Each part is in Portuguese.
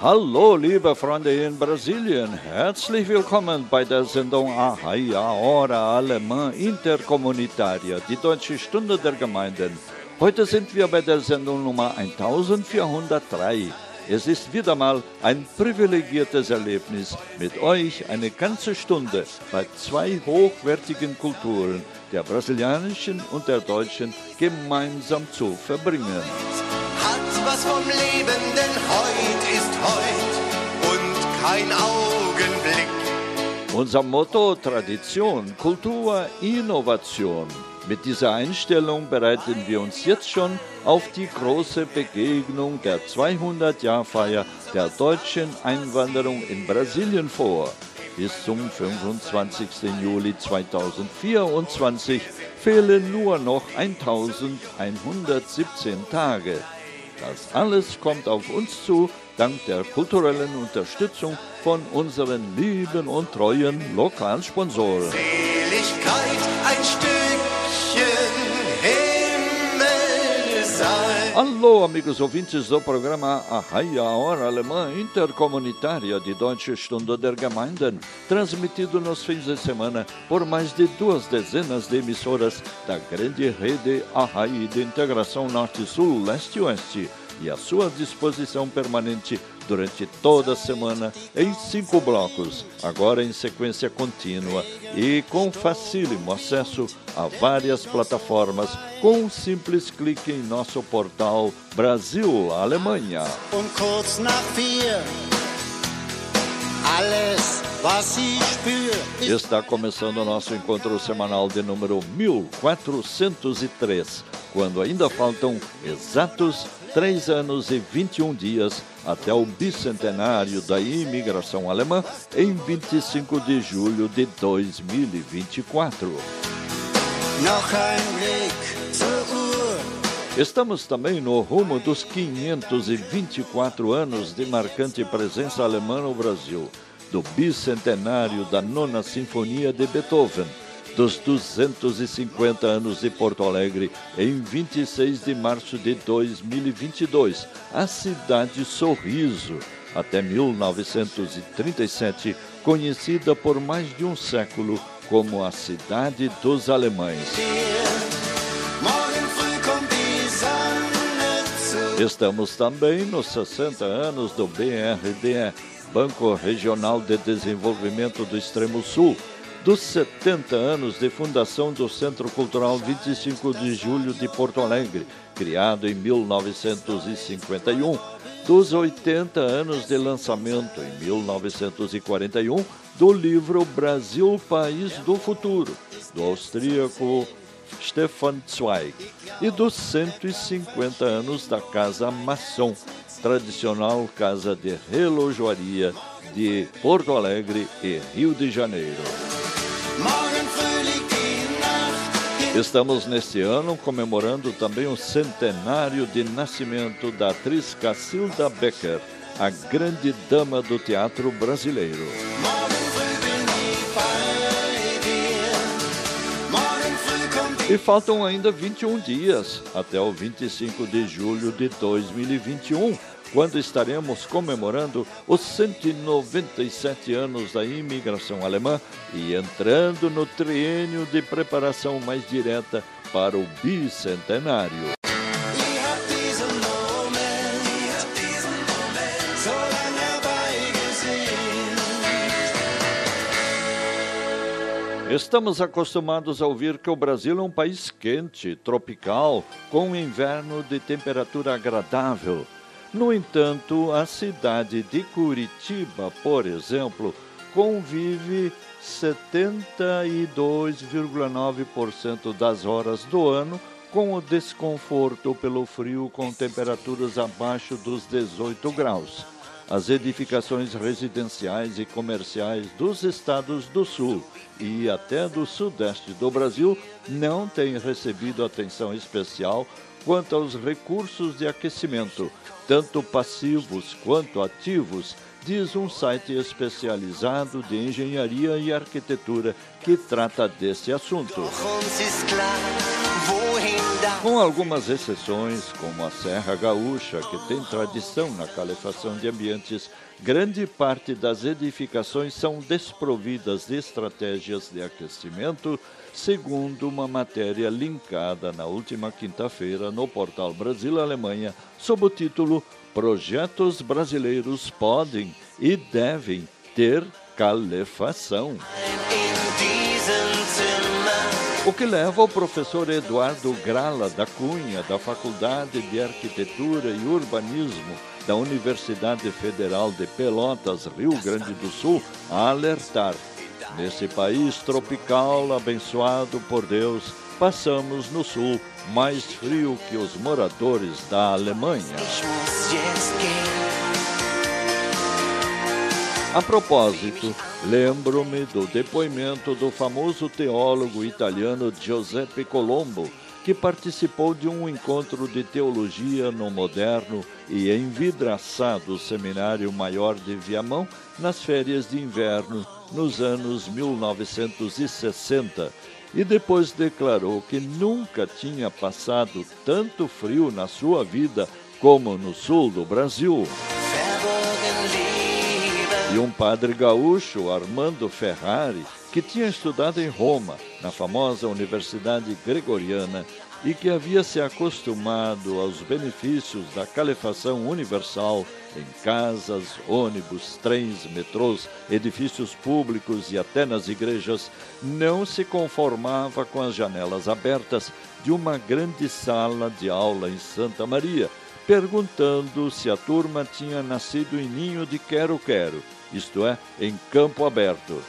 Hallo, liebe Freunde in Brasilien. Herzlich willkommen bei der Sendung Ahaya Hora Alemã Intercomunitaria, die deutsche Stunde der Gemeinden. Heute sind wir bei der Sendung Nummer 1403. Es ist wieder mal ein privilegiertes Erlebnis, mit euch eine ganze Stunde bei zwei hochwertigen Kulturen, der brasilianischen und der deutschen, gemeinsam zu verbringen. Hat was vom Leben, denn heut ist heut und kein Augenblick. Unser Motto Tradition, Kultur, Innovation. Mit dieser Einstellung bereiten wir uns jetzt schon auf die große Begegnung der 200-Jahr-Feier der deutschen Einwanderung in Brasilien vor. Bis zum 25. Juli 2024 fehlen nur noch 1117 Tage. Das alles kommt auf uns zu, dank der kulturellen Unterstützung von unseren lieben und treuen Lokalsponsoren. Seligkeit ein Stückchen Himmel sein. Alô, amigos ouvintes do programa Arraia Hora Alemã Intercomunitária de Deutsche Stunde der Gemeinden, transmitido nos fins de semana por mais de duas dezenas de emissoras da grande rede Arrai de Integração Norte-Sul, Leste-Oeste, e à sua disposição permanente durante toda a semana em cinco blocos, agora em sequência contínua e com facílimo acesso a várias plataformas com um simples clique em nosso portal Brasil Alemanha. Está começando o nosso encontro semanal de número 1403, quando ainda faltam exatos 3 anos e 21 dias até o bicentenário da imigração alemã em 25 de julho de 2024. noch ein Blick zur Uhr. Estamos também no rumo dos 524 anos de marcante presença alemã no Brasil, do bicentenário da Nona Sinfonia de Beethoven, dos 250 anos de Porto Alegre em 26 de março de 2022, a cidade Sorriso, até 1937, conhecida por mais de um século como a cidade dos alemães. Estamos também nos 60 anos do BRDE, Banco Regional de Desenvolvimento do Extremo Sul, dos 70 anos de fundação do Centro Cultural 25 de Julho de Porto Alegre, criado em 1951, dos 80 anos de lançamento em 1941 do livro Brasil, País do Futuro, do austríaco Stefan Zweig e dos 150 anos da Casa Maçom, tradicional casa de relojoaria de Porto Alegre e Rio de Janeiro. Estamos neste ano comemorando também o centenário de nascimento da atriz Cacilda Becker, a grande dama do teatro brasileiro. E faltam ainda 21 dias até o 25 de julho de 2021, quando estaremos comemorando os 197 anos da imigração alemã e entrando no triênio de preparação mais direta para o bicentenário. Estamos acostumados a ouvir que o Brasil é um país quente, tropical, com um inverno de temperatura agradável. No entanto, a cidade de Curitiba, por exemplo, convive 72,9% das horas do ano com o desconforto pelo frio com temperaturas abaixo dos 18 graus. As edificações residenciais e comerciais dos estados do sul e até do sudeste do Brasil não têm recebido atenção especial quanto aos recursos de aquecimento, tanto passivos quanto ativos, diz um site especializado de engenharia e arquitetura que trata desse assunto. Com algumas exceções, como a Serra Gaúcha, que tem tradição na calefação de ambientes, grande parte das edificações são desprovidas de estratégias de aquecimento, segundo uma matéria linkada na última quinta-feira no portal Brasil-Alemanha, sob o título Projetos brasileiros podem e devem ter calefação. O que leva o professor Eduardo Grala da Cunha, da Faculdade de Arquitetura e Urbanismo da Universidade Federal de Pelotas, Rio Grande do Sul, a alertar. Nesse país tropical abençoado por Deus, passamos no sul mais frio que os moradores da Alemanha. A propósito, lembro-me do depoimento do famoso teólogo italiano Giuseppe Colombo, que participou de um encontro de teologia no moderno e envidraçado Seminário Maior de Viamão nas férias de inverno nos anos 1960 e depois declarou que nunca tinha passado tanto frio na sua vida como no sul do Brasil. E um padre gaúcho, Armando Ferrari, que tinha estudado em Roma, na famosa Universidade Gregoriana, e que havia se acostumado aos benefícios da calefação universal em casas, ônibus, trens, metrôs, edifícios públicos e até nas igrejas, não se conformava com as janelas abertas de uma grande sala de aula em Santa Maria, perguntando se a turma tinha nascido em ninho de quero-quero, isto é, em campo aberto.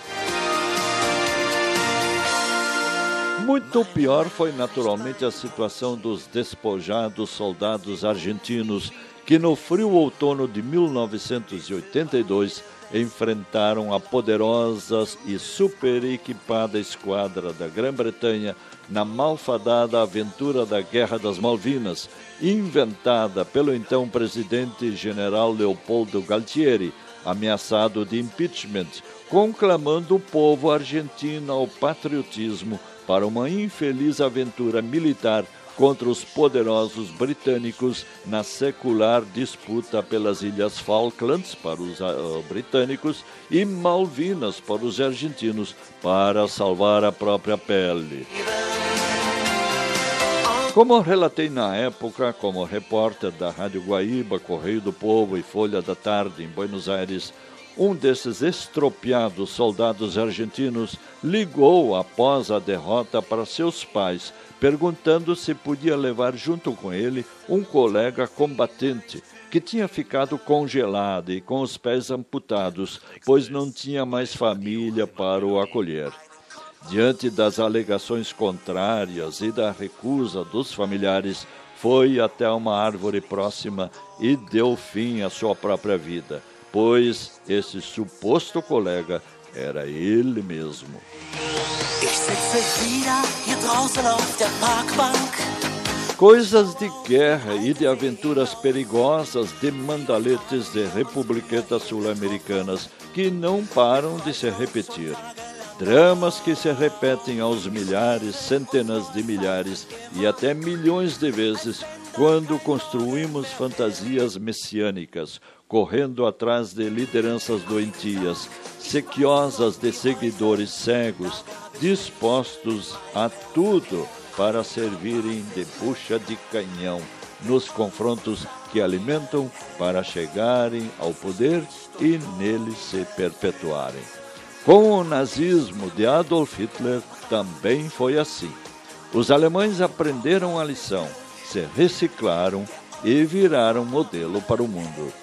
Muito pior foi naturalmente a situação dos despojados soldados argentinos que no frio outono de 1982 enfrentaram a poderosa e super equipada esquadra da Grã-Bretanha na malfadada aventura da Guerra das Malvinas, inventada pelo então presidente general Leopoldo Galtieri, ameaçado de impeachment, conclamando o povo argentino ao patriotismo para uma infeliz aventura militar contra os poderosos britânicos na secular disputa pelas Ilhas Falklands para os ah, britânicos e Malvinas para os argentinos para salvar a própria pele. Como relatei na época, como repórter da Rádio Guaíba, Correio do Povo e Folha da Tarde em Buenos Aires, um desses estropiados soldados argentinos ligou após a derrota para seus pais, perguntando se podia levar junto com ele um colega combatente que tinha ficado congelado e com os pés amputados, pois não tinha mais família para o acolher. Diante das alegações contrárias e da recusa dos familiares, foi até uma árvore próxima e deu fim à sua própria vida, pois esse suposto colega era ele mesmo. Coisas de guerra e de aventuras perigosas de mandaletes de republiquetas sul-americanas que não param de se repetir. Dramas que se repetem aos milhares, centenas de milhares e até milhões de vezes quando construímos fantasias messiânicas, correndo atrás de lideranças doentias, sequiosas de seguidores cegos, dispostos a tudo para servirem de bucha de canhão nos confrontos que alimentam para chegarem ao poder e nele se perpetuarem. Com o nazismo de Adolf Hitler também foi assim. Os alemães aprenderam a lição, se reciclaram e viraram modelo para o mundo.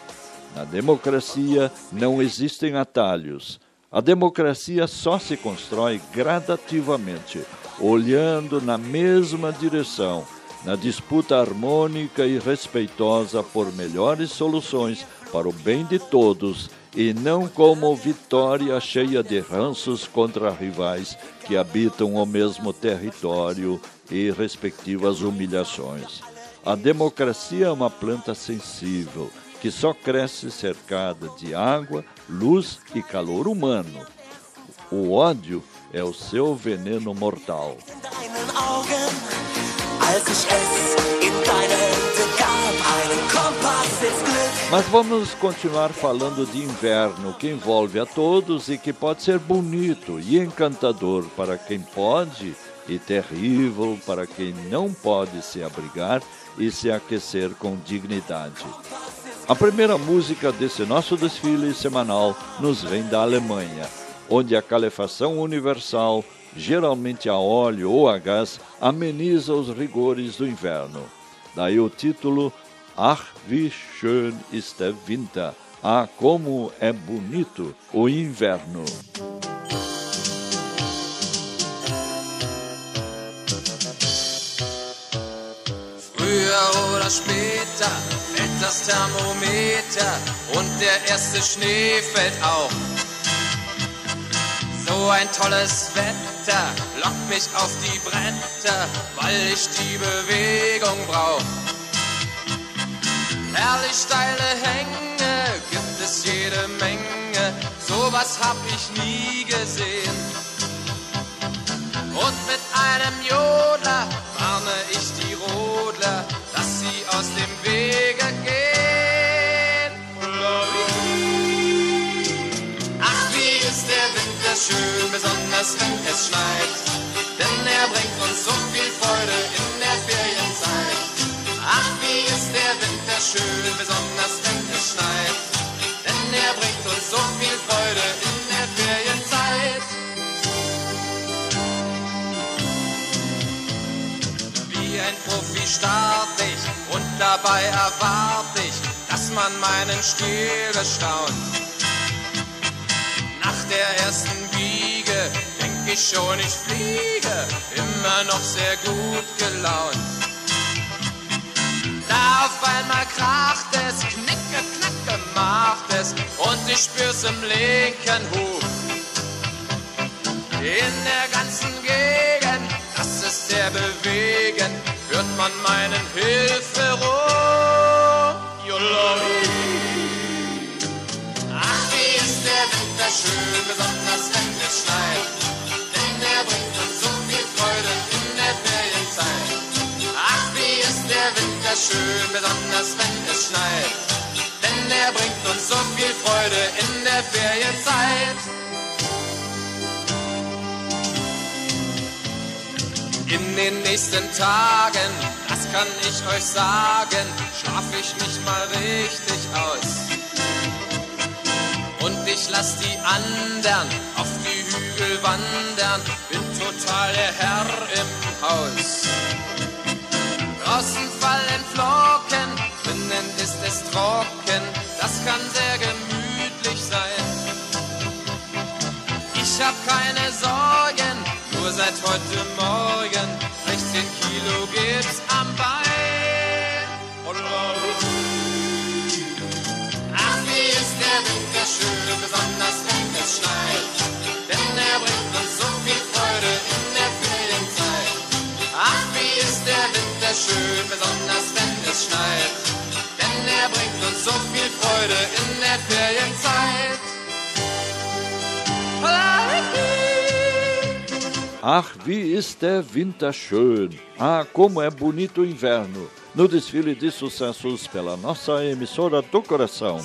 Na democracia não existem atalhos. A democracia só se constrói gradativamente, olhando na mesma direção, na disputa harmônica e respeitosa por melhores soluções para o bem de todos e não como vitória cheia de ranços contra rivais que habitam o mesmo território e respectivas humilhações. A democracia é uma planta sensível que só cresce cercada de água, luz e calor humano. O ódio é o seu veneno mortal. Mas vamos continuar falando de inverno, que envolve a todos e que pode ser bonito e encantador para quem pode e terrível para quem não pode se abrigar e se aquecer com dignidade. A primeira música desse nosso desfile semanal nos vem da Alemanha, onde a calefação universal, geralmente a óleo ou a gás, ameniza os rigores do inverno. Daí o título Ach, wie schön ist der Winter. Ah, como é bonito o inverno. Früher oder später fällt das Thermometer und der erste Schnee fällt auch. So ein tolles Wetter lockt mich auf die Bretter, weil ich die Bewegung brauch. Herrlich steile Hänge gibt es jede Menge, sowas hab ich nie gesehen. Und mit einem Jodler warne ich Rodler, dass sie aus dem Wege gehen. Ach, wie ist der Winter schön, besonders wenn es schneit. Denn er bringt uns so viel Freude in der Ferienzeit. Ach, wie ist der Winter schön, besonders wenn es schneit. Denn er bringt uns so viel Freude in Profi start ich und dabei erwarte ich, dass man meinen Stil bestaunt. Nach der ersten Biege denk ich schon, ich fliege, immer noch sehr gut gelaunt. Da auf einmal kracht es, knicke, knacke macht es und ich spür's im linken Huf. In der ganzen Gegend, das ist der Bewegen, hört man meinen Hilferuf. Joloi. Ach, wie ist der Winter schön, besonders wenn es schneit. Denn er bringt uns so viel Freude in der Ferienzeit. Ach, wie ist der Winter schön, besonders wenn es schneit. Denn er bringt uns so viel Freude in der Ferienzeit. In den nächsten Tagen, das kann ich euch sagen, schlaf ich mich mal richtig aus. Und ich lass die anderen auf die Hügel wandern, bin total der Herr im Haus. Draußen fallen Flocken, drinnen ist es trocken, das kann sehr gemütlich sein. Ich hab keine Sorgen, nur seit heute Morgen 16 Kilo gibt's am Bein. Ach, wie ist der Winter schön, besonders wenn es schneit. Denn er bringt uns so viel Freude in der Ferienzeit. Ach, wie ist der Winter schön, besonders wenn es schneit. Denn er bringt uns so viel Freude in der Ferienzeit. Ach, wie ist der Winter schön! Ah, como é bonito o inverno! No desfile de sucessos pela nossa emissora do coração.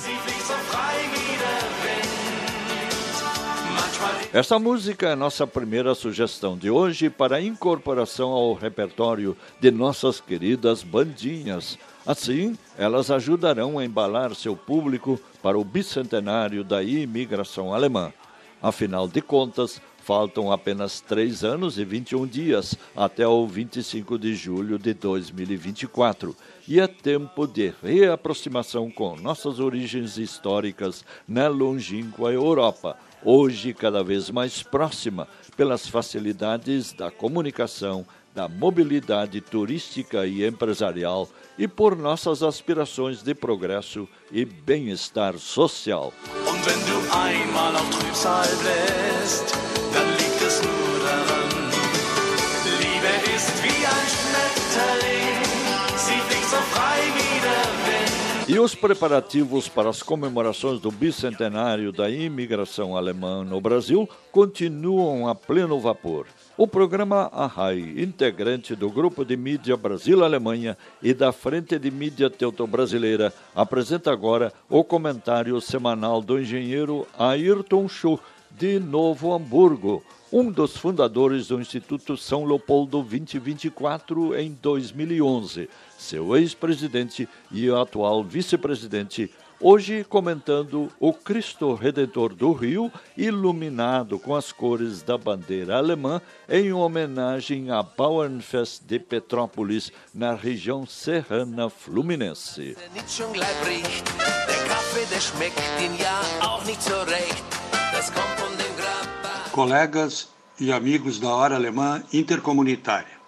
Esta música é nossa primeira sugestão de hoje para incorporação ao repertório de nossas queridas bandinhas. Assim, elas ajudarão a embalar seu público para o bicentenário da imigração alemã. Afinal de contas, faltam apenas 3 anos e 21 dias até o 25 de julho de 2024 e é tempo de reaproximação com nossas origens históricas na longínqua Europa, hoje cada vez mais próxima pelas facilidades da comunicação, da mobilidade turística e empresarial e por nossas aspirações de progresso e bem-estar social. Und E os preparativos para as comemorações do bicentenário da imigração alemã no Brasil continuam a pleno vapor. O programa Arrai, integrante do Grupo de Mídia Brasil-Alemanha e da Frente de Mídia Teuto-Brasileira, apresenta agora o comentário semanal do engenheiro Ayrton Schuh, de Novo Hamburgo, um dos fundadores do Instituto São Leopoldo 2024 em 2011, seu ex-presidente e atual vice-presidente, hoje comentando o Cristo Redentor do Rio, iluminado com as cores da bandeira alemã, em homenagem à Bauernfest de Petrópolis, na região serrana fluminense. colegas e amigos da Hora Alemã Intercomunitária.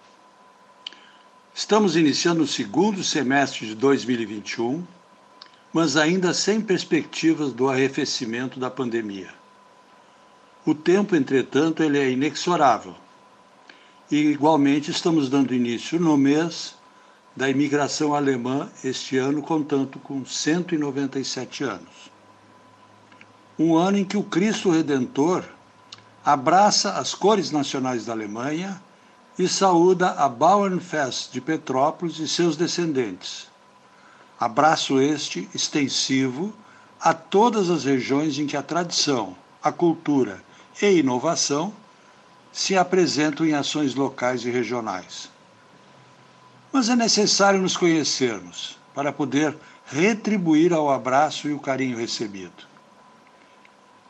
Estamos iniciando o segundo semestre de 2021, mas ainda sem perspectivas do arrefecimento da pandemia. O tempo, entretanto, ele é inexorável. E igualmente estamos dando início no mês da imigração alemã este ano, contando com 197 anos. Um ano em que o Cristo Redentor abraça as cores nacionais da Alemanha e saúda a Bauernfest de Petrópolis e seus descendentes. Abraço este extensivo a todas as regiões em que a tradição, a cultura e inovação se apresentam em ações locais e regionais. Mas é necessário nos conhecermos para poder retribuir ao abraço e o carinho recebido.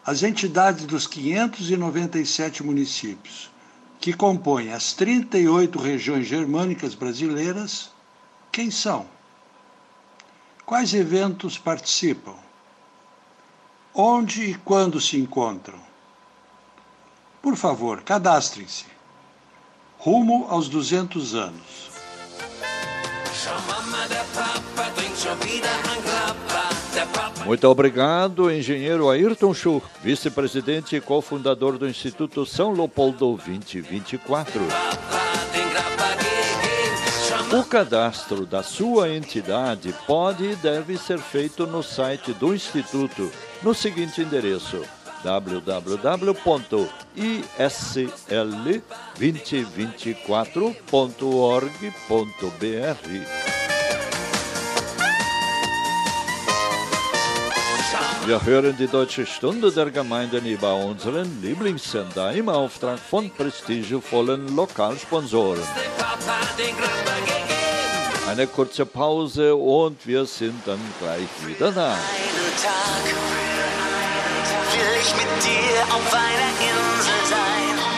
As entidades dos 597 municípios que compõem as 38 regiões germânicas brasileiras, quem são? Quais eventos participam? Onde e quando se encontram? Por favor, cadastrem-se. Rumo aos 200 anos. Muito obrigado, engenheiro Ayrton Schuh, vice-presidente e cofundador do Instituto São Leopoldo 2024. den Grappa gegeben. Schau O cadastro da sua entidade pode e deve ser feito no site do Instituto, no seguinte endereço www.isl2024.org.br. Wir hören die Deutsche Stunde der Gemeinden über unseren Lieblingssender im Auftrag von prestigevollen Lokalsponsoren. Eine kurze Pause und wir sind dann gleich wieder da. Will ich mit dir auf einer Insel sein.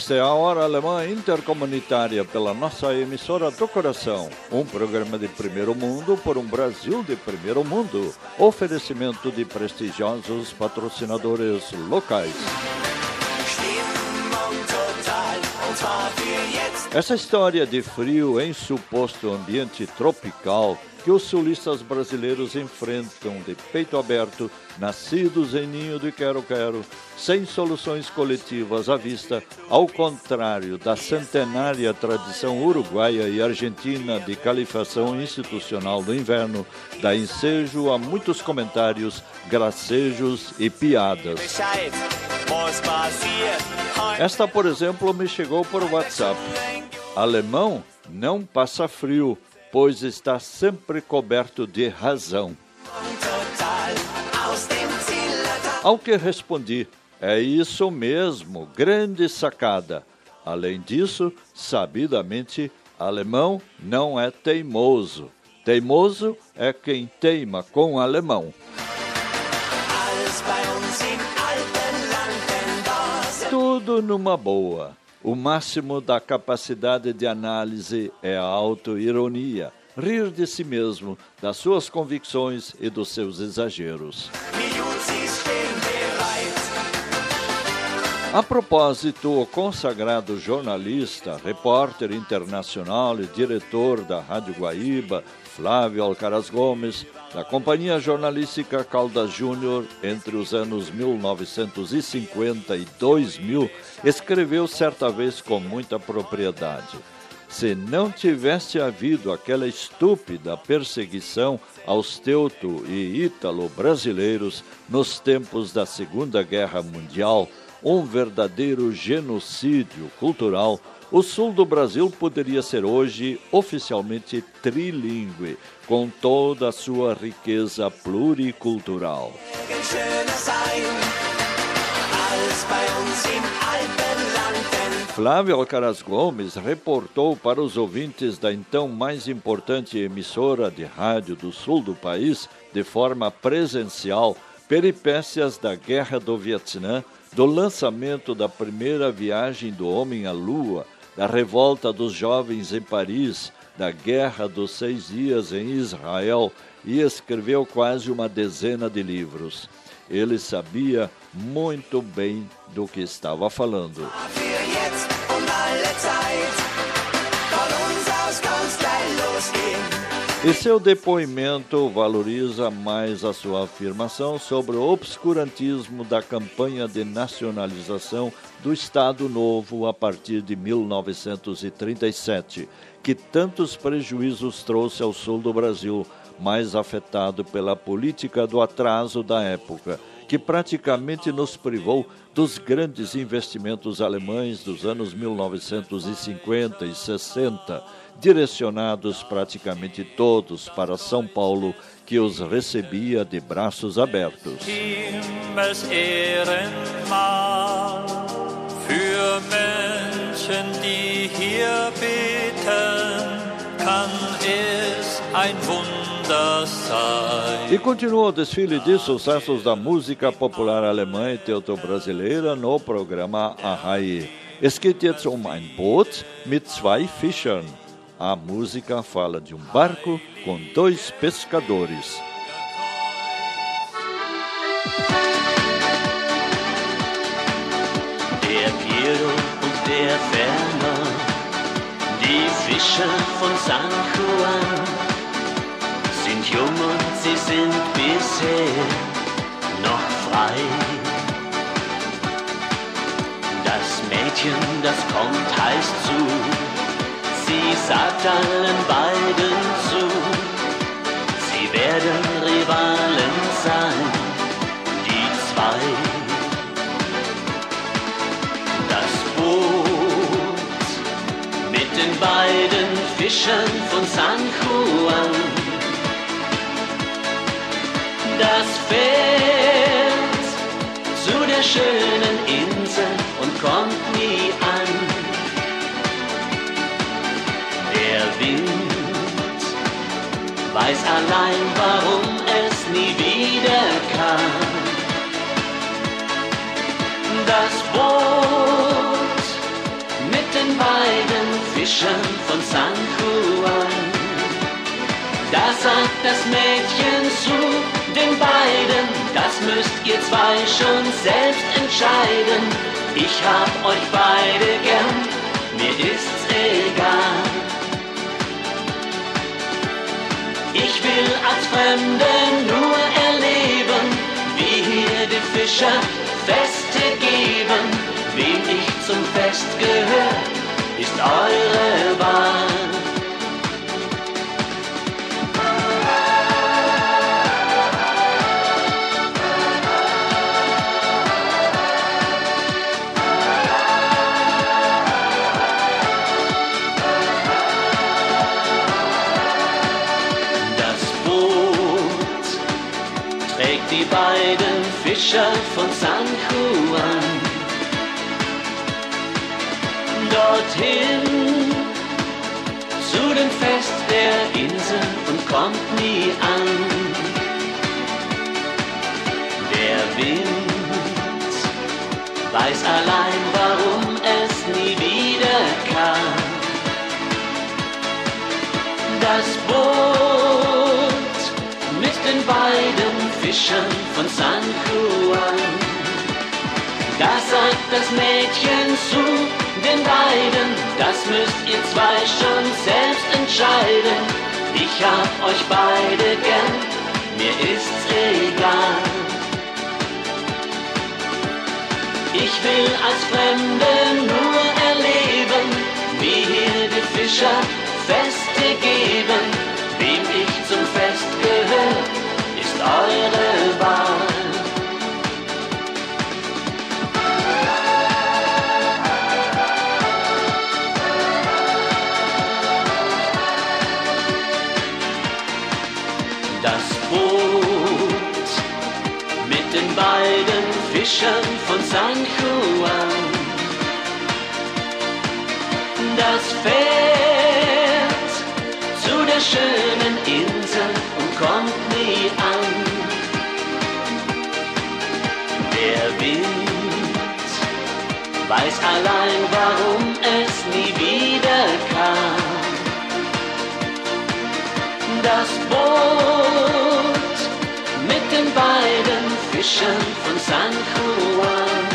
Esta é a Hora Alemã Intercomunitária pela nossa emissora do coração. Um programa de primeiro mundo por um Brasil de primeiro mundo. Oferecimento de prestigiosos patrocinadores locais. Essa história de frio em suposto ambiente tropical que os sulistas brasileiros enfrentam de peito aberto, nascidos em ninho de quero-quero, sem soluções coletivas à vista, ao contrário da centenária tradição uruguaia e argentina de califação institucional do inverno, dá ensejo a muitos comentários, gracejos e piadas. Esta, por exemplo, me chegou por WhatsApp. Alemão não passa frio, pois está sempre coberto de razão. Ao que respondi: é isso mesmo, grande sacada. Além disso, sabidamente, alemão não é teimoso, Teimoso é quem teima com alemão. Tudo numa boa. O máximo da capacidade de análise é a autoironia, rir de si mesmo, das suas convicções e dos seus exageros. A propósito, o consagrado jornalista, repórter internacional e diretor da Rádio Guaíba, Flávio Alcaraz Gomes, da Companhia Jornalística Caldas Júnior, entre os anos 1950 e 2000, escreveu certa vez com muita propriedade. Se não tivesse havido aquela estúpida perseguição aos teuto e ítalo brasileiros nos tempos da Segunda Guerra Mundial, um verdadeiro genocídio cultural, o sul do Brasil poderia ser hoje oficialmente trilingue, com toda a sua riqueza pluricultural. Flávio Alcaraz Gomes reportou para os ouvintes da então mais importante emissora de rádio do sul do país, de forma presencial, peripécias da Guerra do Vietnã do lançamento da primeira viagem do homem à Lua, da revolta dos jovens em Paris, da Guerra dos Seis Dias em Israel e escreveu quase uma dezena de livros. Ele sabia muito bem do que estava falando. E seu depoimento valoriza mais a sua afirmação sobre o obscurantismo da campanha de nacionalização do Estado Novo a partir de 1937, que tantos prejuízos trouxe ao sul do Brasil, mais afetado pela política do atraso da época, que praticamente nos privou dos grandes investimentos alemães dos anos 1950 e 60 direcionados praticamente todos para São Paulo, que os recebia de braços abertos. E continua o desfile de sucessos da música popular alemã e teuto-brasileira no programa Arrai. Es geht jetzt um ein Boot mit zwei Fischern. A música fala de um barco com dois pescadores. Der Piero und der Werner, die Fischer von San Juan, sind jung und sie sind bisher noch frei. Das Mädchen, das kommt, heißt zu Sie sagt allen beiden zu, sie werden Rivalen sein, die zwei. Das Boot mit den beiden Fischern von San Juan, das fährt zu der schönen Insel und kommt nie an. Wind weiß allein, warum es nie wieder kam. Das Boot mit den beiden Fischern von San Juan. Da sagt das Mädchen zu den beiden, das müsst ihr zwei schon selbst entscheiden. Ich hab euch beide gern, mir ist's egal. Ich will als Fremde nur erleben, wie hier die Fischer Feste geben. Wem ich zum Fest gehör, ist eure Wahl. Dorthin zu dem Fest der Insel und kommt nie an. Der Wind weiß allein, warum es nie wieder kam. Das Boot mit den beiden Fischern von San Juan. Da sagt das Mädchen zu den beiden, das müsst ihr zwei schon selbst entscheiden. Ich hab euch beide gern, mir ist's egal. Ich will als Fremde nur erleben, wie hier die Fischer Feste geben. Wem ich zum Fest gehör, ist eure Wahl. Fischern von San Juan. Das fährt zu der schönen Insel und kommt nie an. Der Wind weiß allein, warum es nie wieder kam. Das Boot Fischern von San Juan.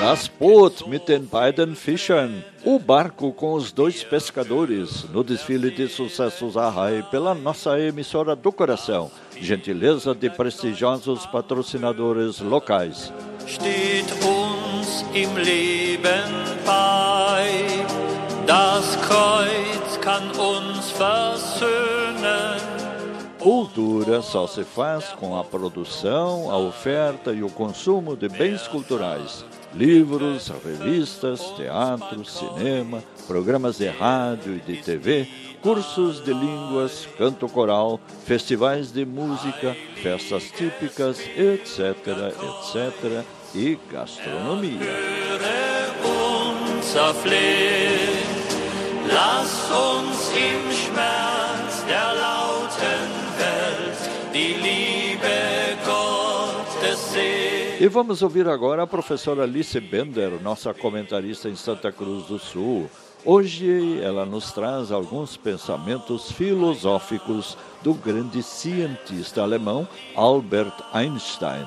Das Boot mit den beiden Fischern. O barco com os dois pescadores. No desfile de sucessos à RAI pela nossa emissora do coração. Gentileza de prestigiosos patrocinadores locais. steht uns im Leben bei. Das Kreuz uns versöhnen. Cultura só se faz com a produção, a oferta e o consumo de bens culturais. Livros, revistas, teatro, cinema, programas de rádio e de TV, cursos de línguas, canto coral, festivais de música, festas típicas, etc., etc., e gastronomia. Lass uns im Schmerz der lauten Welt die Liebe Gottes sehen. E vamos ouvir agora a professora Alice Bender, nossa comentarista em Santa Cruz do Sul. Hoje ela nos traz alguns pensamentos filosóficos do grande cientista alemão Albert Einstein.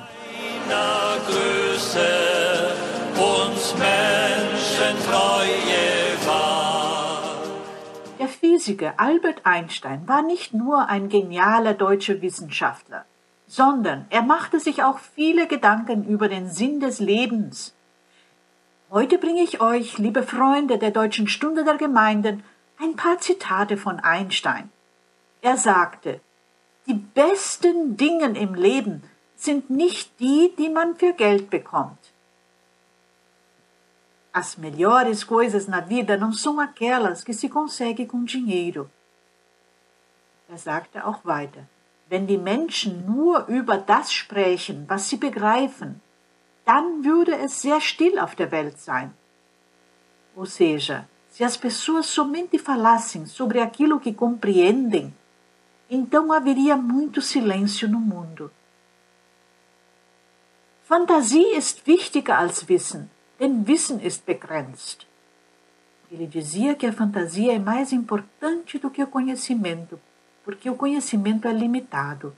uns Menschen Treue war. Physiker Albert Einstein war nicht nur ein genialer deutscher Wissenschaftler, sondern er machte sich auch viele Gedanken über den Sinn des Lebens. Heute bringe ich euch, liebe Freunde der Deutschen Stunde der Gemeinden, ein paar Zitate von Einstein. Er sagte, die besten Dinge im Leben sind nicht die, die man für Geld bekommt. As melhores coisas na vida não são aquelas que se consegue com dinheiro. Er sagte auch weiter, wenn die Menschen nur über das sprechen, was sie begreifen, dann würde es sehr still auf der Welt sein. Ou seja, se as pessoas somente falassem sobre aquilo que compreendem, então haveria muito silêncio no mundo. Fantasie ist wichtiger als Wissen, denn Wissen ist begrenzt. Ele dizia que a fantasia é mais importante do que o conhecimento, porque o conhecimento é limitado.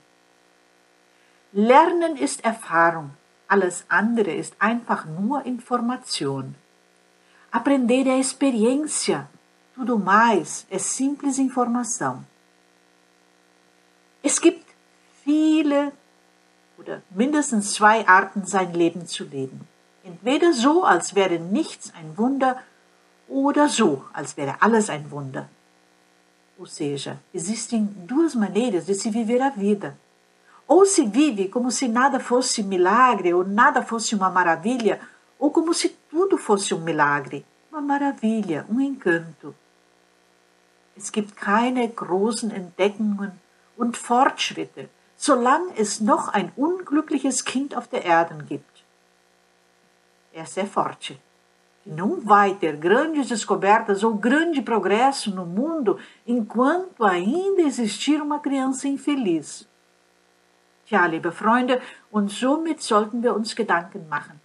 Lernen ist Erfahrung, alles andere ist einfach nur Information. Aprender é experiência, tudo mais é simples informação. Es gibt viele oder mindestens zwei Arten, sein Leben zu leben. Entweder so, als wäre nichts ein Wunder, oder so, als wäre alles ein Wunder. Ou seja, existem duas maneiras de se viver a vida. Ou se vive como se nada fosse milagre, ou nada fosse uma maravilha, ou como se tudo fosse um milagre, uma maravilha, um encanto. Es gibt keine großen Entdeckungen und Fortschritte, solange es noch ein unglückliches Kind auf der Erde gibt. Essa é forte. Não vai ter grandes descobertas ou grande progresso no mundo enquanto ainda existir uma criança infeliz. Tja, liebe Freunde, und somit sollten wir uns Gedanken machen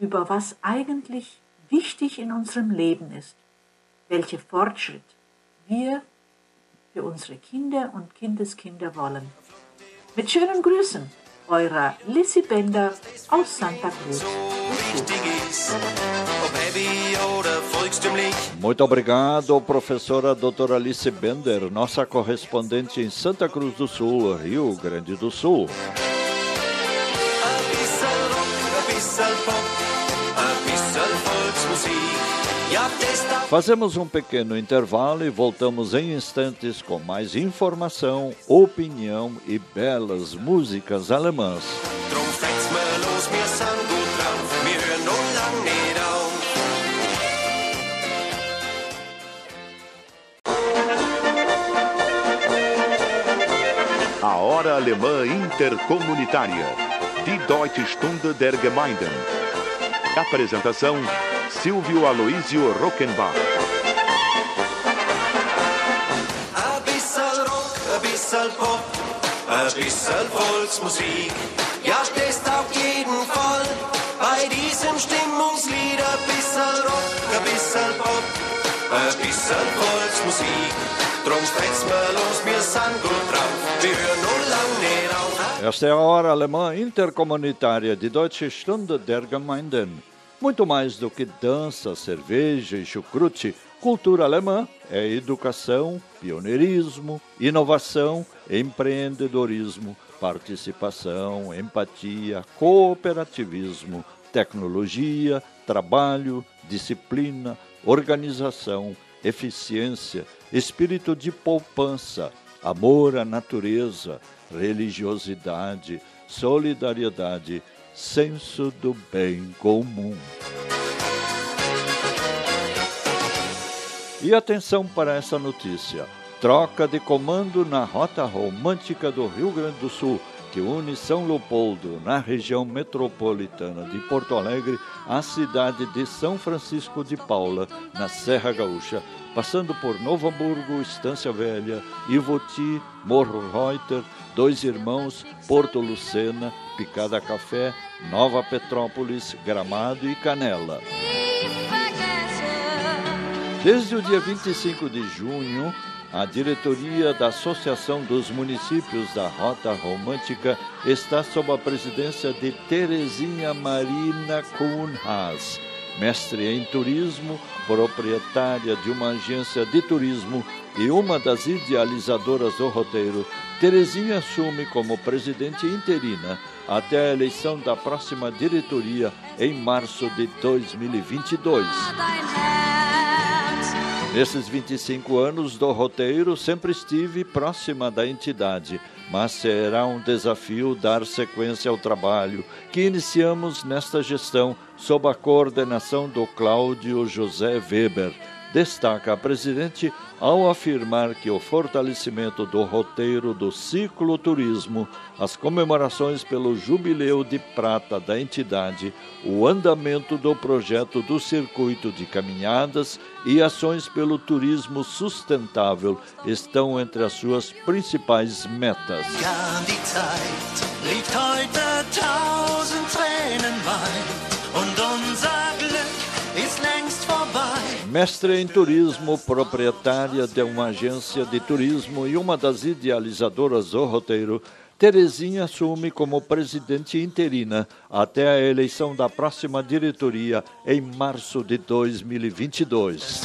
über was eigentlich wichtig in unserem Leben ist, welche Fortschritt wir für unsere Kinder und Kindeskinder wollen. Mit schönen Grüßen, eure Lissy Bender aus Santa Cruz. Muito obrigado, professora doutora Alice Bender, nossa correspondente em Santa Cruz do Sul, Rio Grande do Sul. Fazemos um pequeno intervalo e voltamos em instantes com mais informação, opinião e belas músicas alemãs. A Hora Alemã Intercomunitária. Die Deutsche Stunde der Gemeinden. Apresentação Silvio Aloísio Rockenbach. Ein bisschen Rock, ein bisschen Pop, ein bisschen Volksmusik. Ja, stehst auf jeden Fall bei diesem Stimmungslied. Ein bisschen Rock, ein bisschen Pop, ein bisschen Volksmusik. Drum sprecht's mir los, wir sind gut drauf, wir hören nur lang nicht auf. A hora alemã intercomunitária de Deutsche Stunde der Gemeinden. Muito mais do que dança, cerveja e chucrute, cultura alemã é educação, pioneirismo, inovação, empreendedorismo, participação, empatia, cooperativismo, tecnologia, trabalho, disciplina, organização, eficiência, espírito de poupança, amor à natureza, religiosidade, solidariedade, senso do bem comum. E atenção para essa notícia: troca de comando na rota romântica do Rio Grande do Sul, que une São Leopoldo, na região metropolitana de Porto Alegre, à cidade de São Francisco de Paula, na Serra Gaúcha, passando por Novo Hamburgo, Estância Velha, Ivoti, Morro Reuter, Dois Irmãos, Porto Lucena, Picada Café, Nova Petrópolis, Gramado e Canela. Desde o dia 25 de junho, a diretoria da Associação dos Municípios da Rota Romântica está sob a presidência de Terezinha Marina Kuhnhaas, mestre em turismo, proprietária de uma agência de turismo e uma das idealizadoras do roteiro. Terezinha assume como presidente interina até a eleição da próxima diretoria em março de 2022. Nesses 25 anos do roteiro, sempre estive próxima da entidade, mas será um desafio dar sequência ao trabalho que iniciamos nesta gestão sob a coordenação do Cláudio José Weber destaca a presidente ao afirmar que o fortalecimento do roteiro do cicloturismo, as comemorações pelo jubileu de prata da entidade, o andamento do projeto do circuito de caminhadas e ações pelo turismo sustentável estão entre as suas principais metas. Mestre em turismo, proprietária de uma agência de turismo e uma das idealizadoras do roteiro, Terezinha assume como presidente interina até a eleição da próxima diretoria em março de 2022.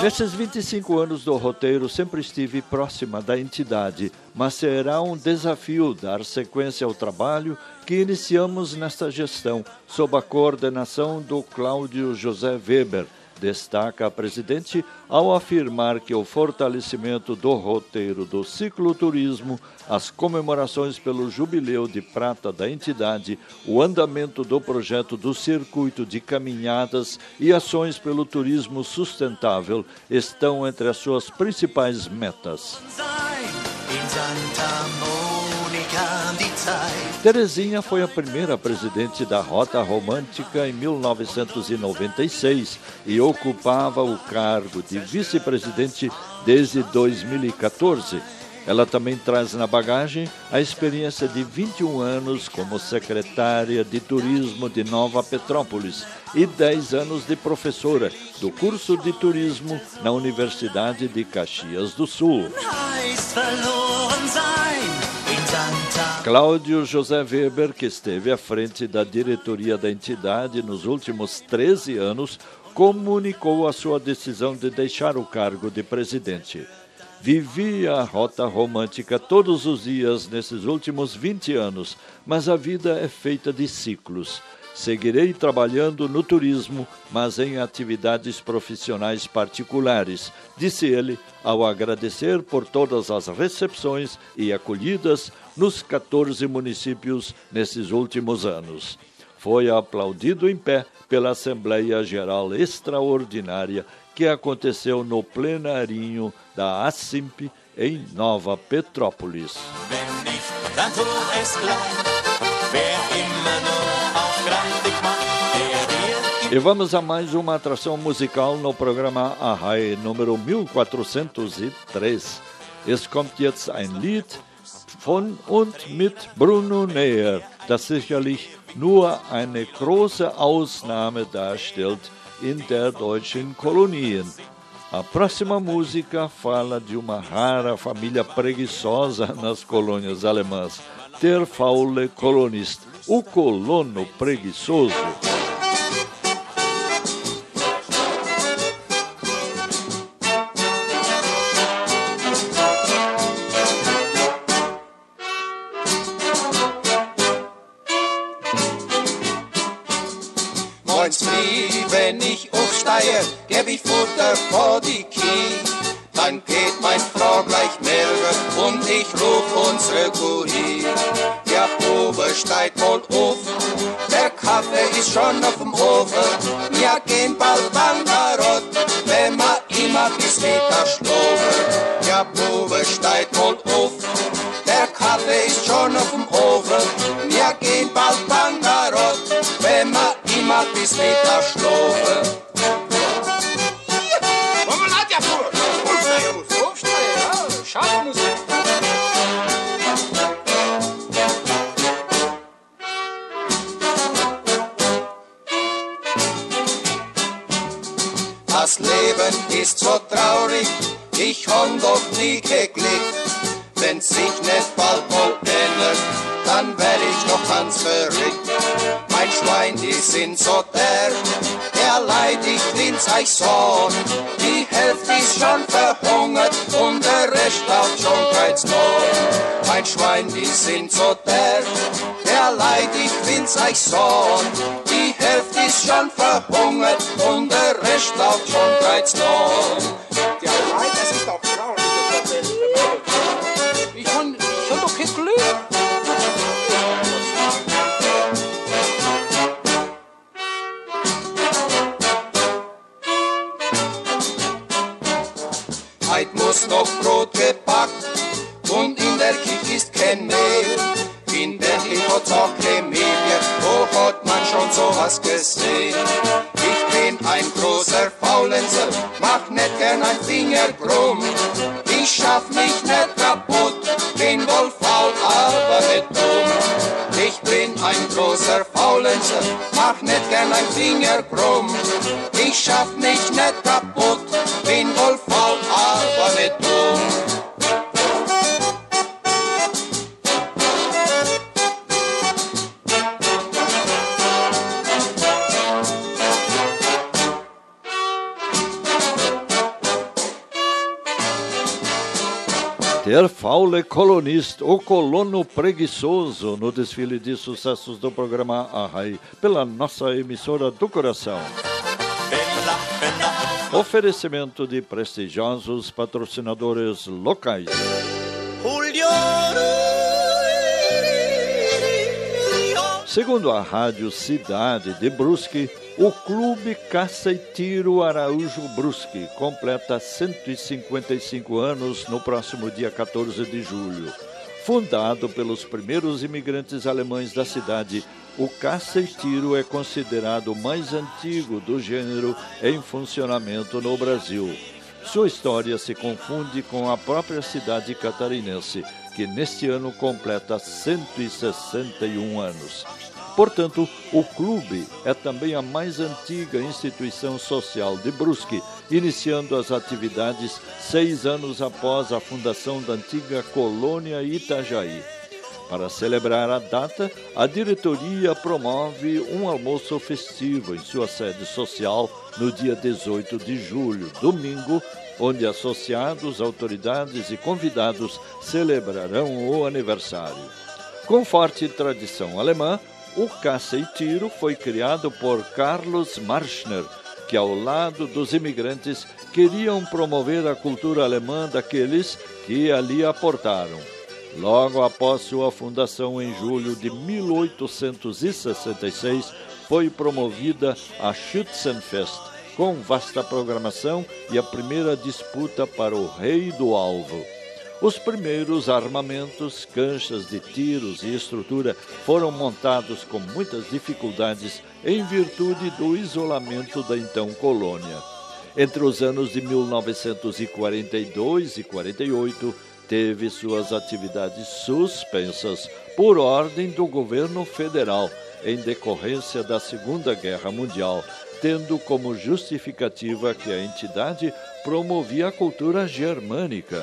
Nesses 25 anos do roteiro, sempre estive próxima da entidade, mas será um desafio dar sequência ao trabalho que iniciamos nesta gestão, sob a coordenação do Cláudio José Weber destaca a presidente ao afirmar que o fortalecimento do roteiro do cicloturismo, as comemorações pelo jubileu de prata da entidade, o andamento do projeto do circuito de caminhadas e ações pelo turismo sustentável estão entre as suas principais metas. Terezinha foi a primeira presidente da Rota Romântica em 1996 e ocupava o cargo de vice-presidente desde 2014. Ela também traz na bagagem a experiência de 21 anos como secretária de turismo de Nova Petrópolis e 10 anos de professora do curso de turismo na Universidade de Caxias do Sul. Cláudio José Weber, que esteve à frente da diretoria da entidade nos últimos 13 anos, comunicou a sua decisão de deixar o cargo de presidente. Vivi a rota romântica todos os dias nesses últimos 20 anos, mas a vida é feita de ciclos. Seguirei trabalhando no turismo, mas em atividades profissionais particulares, disse ele ao agradecer por todas as recepções e acolhidas nos 14 municípios nesses últimos anos. Foi aplaudido em pé pela Assembleia Geral Extraordinária que aconteceu no plenarinho da ASIMP em Nova Petrópolis. E vamos a mais uma atração musical no programa Arrai número 1403. Es kommt jetzt ein Lied von und mit Bruno Neher, das sicherlich nur eine große Ausnahme darstellt in der deutschen Kolonien. A próxima música fala de uma rara família preguiçosa nas colônias alemãs, Der faule Kolonist, o colono preguiçoso. Schon kreuz colonista, o colono preguiçoso, no desfile de sucessos do programa Arrai, pela nossa emissora do coração. Oferecimento de prestigiosos patrocinadores locais. Segundo a Rádio Cidade de Brusque, o Clube Caça e Tiro Araújo Brusque completa 155 anos no próximo dia 14 de julho. Fundado pelos primeiros imigrantes alemães da cidade, o caça e tiro é considerado o mais antigo do gênero em funcionamento no Brasil. Sua história se confunde com a própria cidade catarinense, que neste ano completa 161 anos. Portanto, o clube é também a mais antiga instituição social de Brusque, iniciando as atividades seis anos após a fundação da antiga colônia Itajaí. Para celebrar a data, a diretoria promove um almoço festivo em sua sede social no dia 18 de julho, domingo, onde associados, autoridades e convidados celebrarão o aniversário. Com forte tradição alemã, o caça e tiro foi criado por Carlos Marschner, que ao lado dos imigrantes queriam promover a cultura alemã daqueles que ali aportaram. Logo após sua fundação em julho de 1866, foi promovida a Schützenfest, com vasta programação e a primeira disputa para o Rei do Alvo. Os primeiros armamentos, canchas de tiros e estrutura foram montados com muitas dificuldades em virtude do isolamento da então colônia. Entre os anos de 1942 e 48, teve suas atividades suspensas por ordem do governo federal em decorrência da Segunda Guerra Mundial, tendo como justificativa que a entidade promovia a cultura germânica.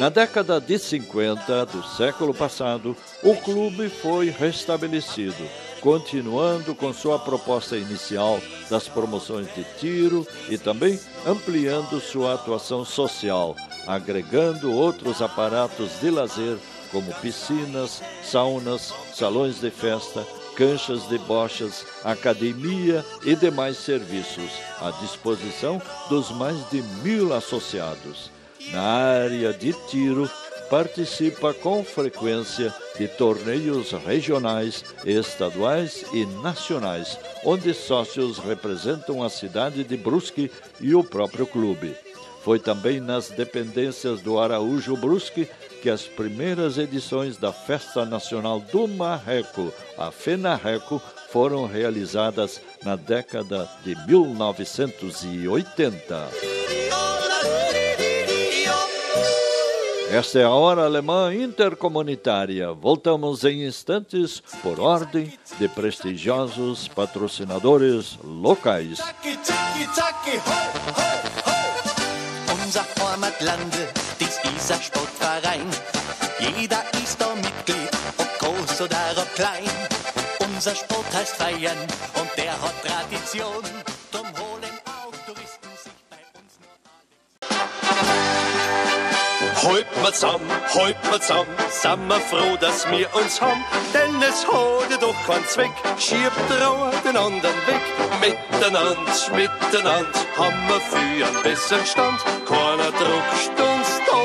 Na década de 50 do século passado, o clube foi restabelecido, continuando com sua proposta inicial das promoções de tiro e também ampliando sua atuação social, agregando outros aparatos de lazer como piscinas, saunas, salões de festa, canchas de bochas, academia e demais serviços à disposição dos mais de mil associados. Na área de tiro, participa com frequência de torneios regionais, estaduais e nacionais, onde sócios representam a cidade de Brusque e o próprio clube. Foi também nas dependências do Araújo Brusque que as primeiras edições da Festa Nacional do Marreco, a FENARRECO, foram realizadas na década de 1980. Esta é a Hora Alemã Intercomunitária. Voltamos em instantes por ordem de prestigiosos patrocinadores locais. Unser Heimatlande, dies Isar Sportverein. Jeder ist da Mitglied, ob groß oder ob klein. Unser Sport heißt Feiern und der hat Tradition. Drum holen auch Touristen sich bei uns Halt mal zusammen, halt mal zusammen, sind wir froh, dass wir uns haben, es ja doch keinen Zweck, schiebt der den anderen weg, miteinander, miteinander, haben wir für einen besseren Stand, keiner druckt uns da.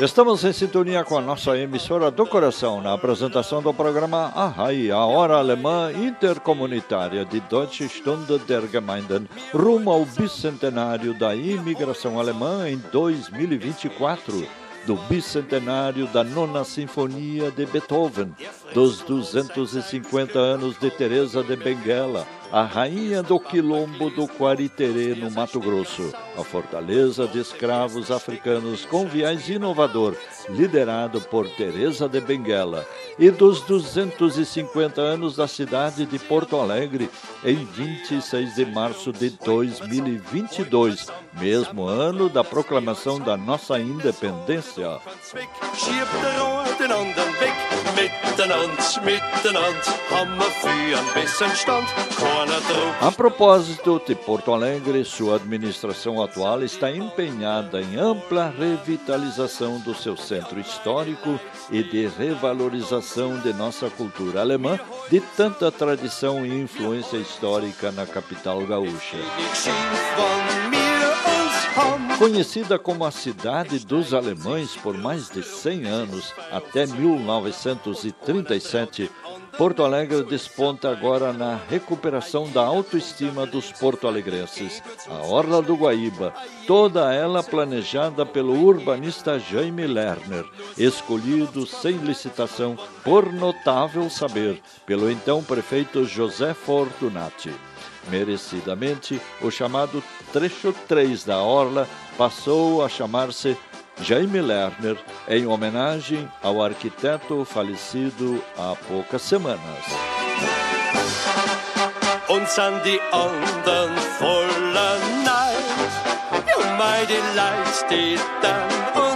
Estamos em sintonia com a nossa emissora do coração na apresentação do programa Ahai, a hora alemã intercomunitária de Deutsche Stunde der Gemeinden, rumo ao bicentenário da imigração alemã em 2024, do bicentenário da nona sinfonia de Beethoven, dos 250 anos de Teresa de Benguela, a rainha do quilombo do Quariterê, no Mato Grosso, a fortaleza de escravos africanos com viés inovador, liderado por Teresa de Benguela, e dos 250 anos da cidade de Porto Alegre, em 26 de março de 2022, mesmo ano da proclamação da nossa independência. A propósito de Porto Alegre, sua administração atual está empenhada em ampla revitalização do seu centro histórico e de revalorização de nossa cultura alemã, de tanta tradição e influência histórica na capital gaúcha. Conhecida como a cidade dos alemães por mais de 100 anos, até 1937, Porto Alegre desponta agora na recuperação da autoestima dos porto-alegrenses. A Orla do Guaíba, toda ela planejada pelo urbanista Jaime Lerner, escolhido sem licitação por notável saber pelo então prefeito José Fortunati. Merecidamente, o chamado trecho 3 da Orla passou a chamar-se Jaime Lerner, em homenagem ao arquiteto falecido há poucas semanas. Uns an die anderen voller Neid. Ja, meine Leid steht dann.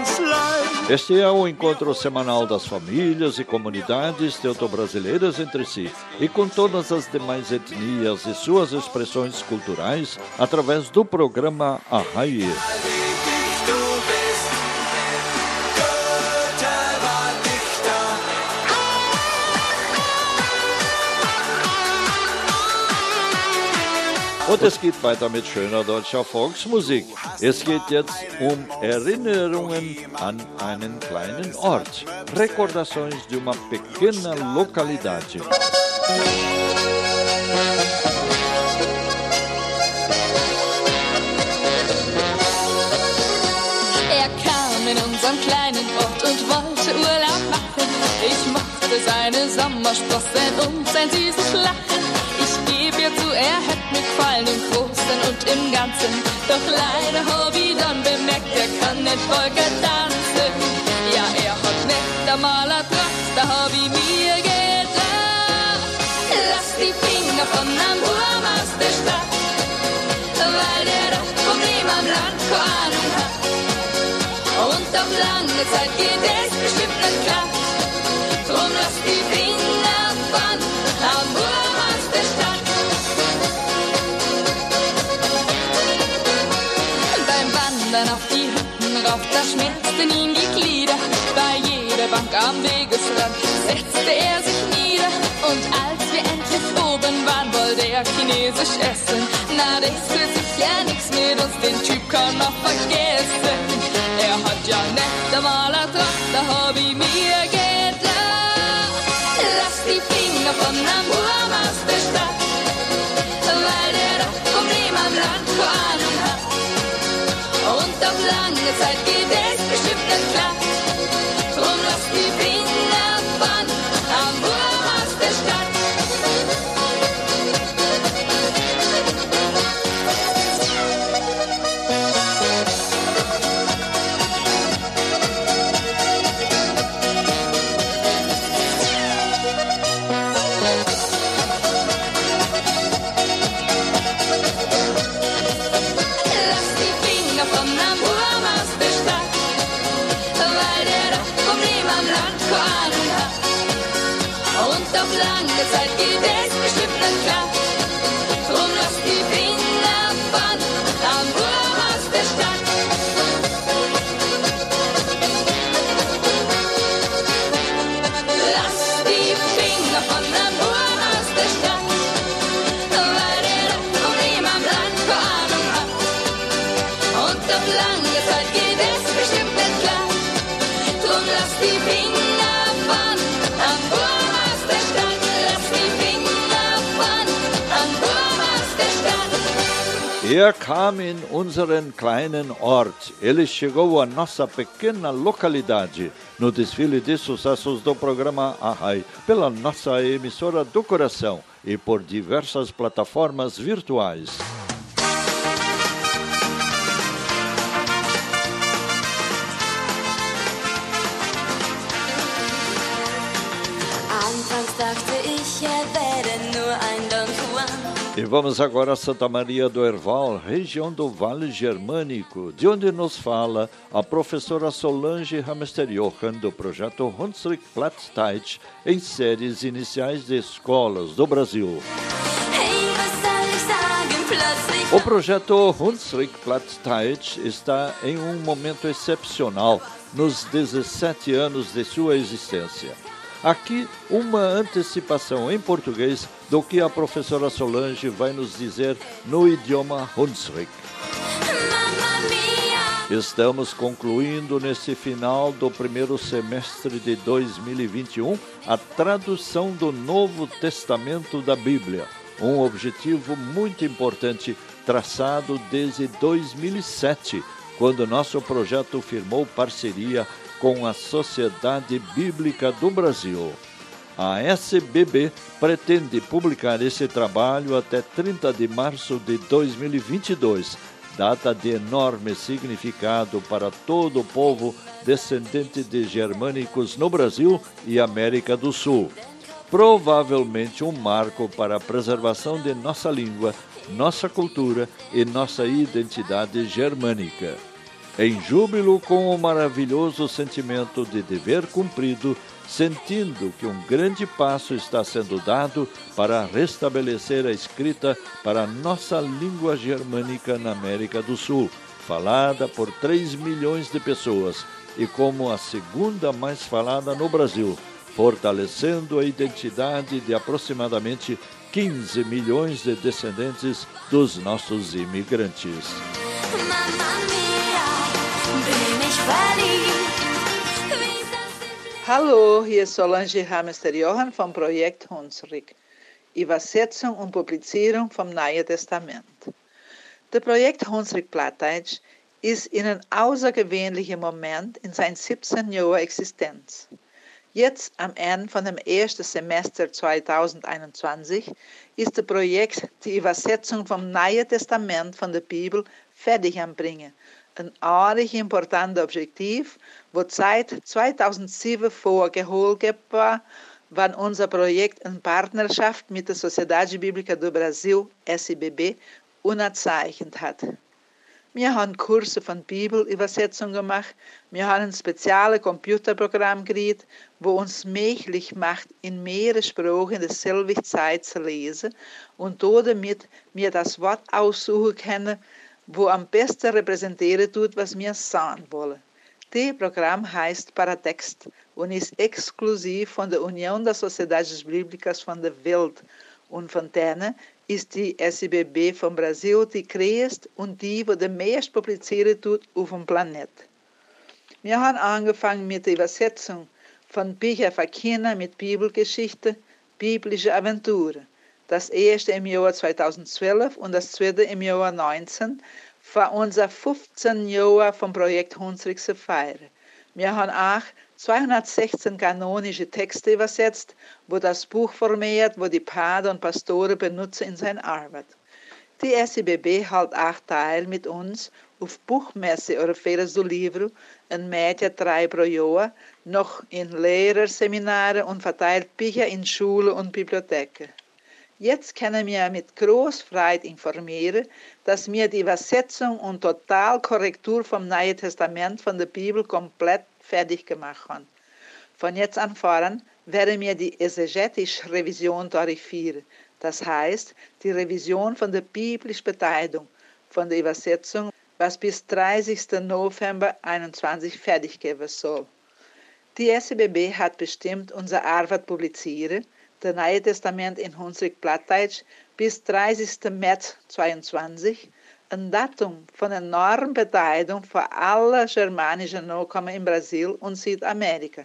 Este é o encontro semanal das famílias e comunidades teuto-brasileiras entre si e com todas as demais etnias e suas expressões culturais através do programa Arraie. Und es geht weiter mit schöner deutscher Volksmusik. Es geht jetzt um Erinnerungen an einen kleinen Ort. Recordações de uma pequena localidade. Er kam in unseren kleinen Ort und wollte Urlaub machen. Ich mochte seine Sommersprossen und sein süßes Lachen. Ich gebe ihr zu, er hat mir gefallen im Großen und im Ganzen. Doch leider hab ich dann bemerkt, er kann nicht Volker tanzen. Ja, er hat nicht einmal eine da hab ich mir gedacht. Lass die Finger von einem Wurm aus der Stadt, weil der doch von niemandem Land keine Ahnung hat. Und auf lange Zeit geht es bestimmt nicht klar. Am Wegesrand setzte er sich nieder. Und als wir endlich oben waren, wollte er chinesisch essen. Na, das wird sicher nix mit uns, den Typ kann man vergessen. Er hat ja nicht einmal eine Tracht, da hab ich mir Er kam em unseren kleinen Ort. Ele chegou à nossa pequena localidade no desfile de sucessos do programa Arrai, pela nossa emissora do coração e por diversas plataformas virtuais. E vamos agora a Santa Maria do Herval, região do Vale Germânico, de onde nos fala a professora Solange Hamster-Johann do projeto Hunsrück Platzteit em séries iniciais de escolas do Brasil. O projeto Hunsrück Platzteit está em um momento excepcional nos 17 anos de sua existência. Aqui, uma antecipação em português do que a professora Solange vai nos dizer no idioma Hunsrück. Estamos concluindo nesse final do primeiro semestre de 2021 a tradução do Novo Testamento da Bíblia, um objetivo muito importante traçado desde 2007, quando nosso projeto firmou parceria com a Sociedade Bíblica do Brasil. A SBB pretende publicar esse trabalho até 30 de março de 2022 data de enorme significado para todo o povo descendente de germânicos no Brasil e América do Sul. Provavelmente um marco para a preservação de nossa língua, nossa cultura e nossa identidade germânica. Em júbilo com o maravilhoso sentimento de dever cumprido, sentindo que um grande passo está sendo dado para restabelecer a escrita para a nossa língua germânica na América do Sul, falada por 3 milhões de pessoas e como a segunda mais falada no Brasil, fortalecendo a identidade de aproximadamente 15 milhões de descendentes dos nossos imigrantes. Hallo, hier ist Solange Hamester-Johann vom Projekt Hunsrück. Übersetzung und Publizierung vom Neuen Testament. Das Projekt Hunsrück Plattdeutsch ist in einem außergewöhnlichen Moment in seiner 17 Jahre Existenz. Jetzt am Ende von dem ersten Semester 2021 ist das Projekt die Übersetzung vom Neuen Testament von der Bibel fertig am Bringen een aardig important objectief, wat seit 2007 vorgeholt war, wann unser Projekt in Partnerschaft mit der Sociedade Bíblica do Brasil, SIBB, unterzeichnet hat. Wir haben Kurse von Bibelübersetzung gemacht, wir haben ein spezielles Computerprogramm gekriegt, wo uns möglich macht, in mehrere Sprachen dieselbe Zeit zu lesen und damit wir das Wort aussuchen können, wo am besten repräsentieren tut, was wir sagen wollen. Das Programm heißt Paratext und ist exklusiv von der União das Sociedades Bíblicas von der Welt und von denen ist die SIBB von Brasil die größte und die, wo der meist publiziert tut auf dem Planeten. Wir haben angefangen mit der Übersetzung von Büchern Kinder mit Bibelgeschichte, biblische Aventuren. Das erste im Jahr 2012 und das zweite im Jahr 2019 für unser 15 Jahre vom Projekt Hunsrück zu feiern. Wir haben auch 216 kanonische Texte übersetzt, wo das Buch formiert, wo die Pater und Pastoren benutzen in seiner Arbeit. Die SIBB hält auch teil mit uns auf Buchmesse oder Feiras do Livro, ein Mädchen drei pro Jahr, noch in Lehrerseminare und verteilt Bücher in Schulen und Bibliotheken. Jetzt können wir mit Großfreiheit informieren, dass wir die Übersetzung und Totalkorrektur vom Neuen Testament von der Bibel komplett fertig gemacht haben. Von jetzt an voran werden wir die exegetische Revision durchführen. Das heißt, die Revision von der biblischen Beteiligung von der Übersetzung, was bis 30. November 2021 fertig geben soll. Die SBB hat bestimmt unsere Arbeit publizieren das Neue Testament in Hunsrück Plattdeutsch bis 30. März 2022, ein Datum von enormer Bedeutung für alle germanischen Nachkommen in Brasil und Südamerika.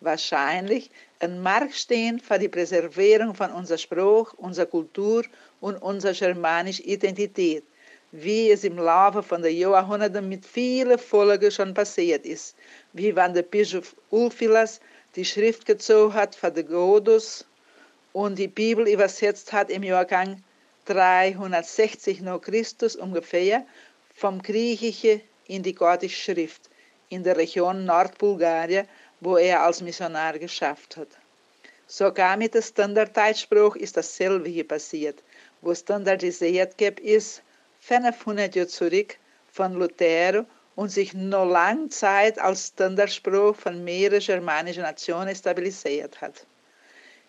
Wahrscheinlich ein Markstein für die Präservierung von unserer Sprache, unserer Kultur und unserer germanischen Identität, wie es im Laufe von den Jahrhunderten mit vielen Folgen schon passiert ist, wie wann der Bischof Ulfilas die Schrift gezogen hat für den Godus und die Bibel übersetzt hat im Jahrgang 360 nach Christus ungefähr vom Griechischen in die Gottische Schrift in der Region Nordbulgarien, wo er als Missionar geschafft hat. Sogar mit dem Standardzeitspruch ist dasselbe hier passiert, wo standardisiert gibt ist 500 Jahre zurück von Luther und sich noch lange Zeit als Standardspruch von mehreren germanischen Nationen stabilisiert hat.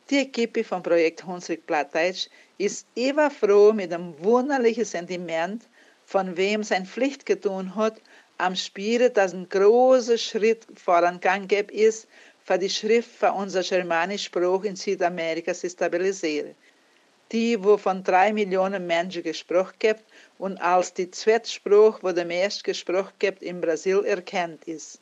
Die Equipe vom Projekt Hunsrück Plattdeutsch ist immer froh mit dem wunderlichen Sentiment, von wem sein Pflicht getan hat, am Spielen, dass ein großer Schritt vorangegangen ist, für die Schrift für unser germanische Spruch in Südamerika zu stabilisieren. die wo von drei Millionen Menschen gesprochen gibt und als die Zweitspruch, wo der meist gesprochen gibt in Brasil erkannt ist.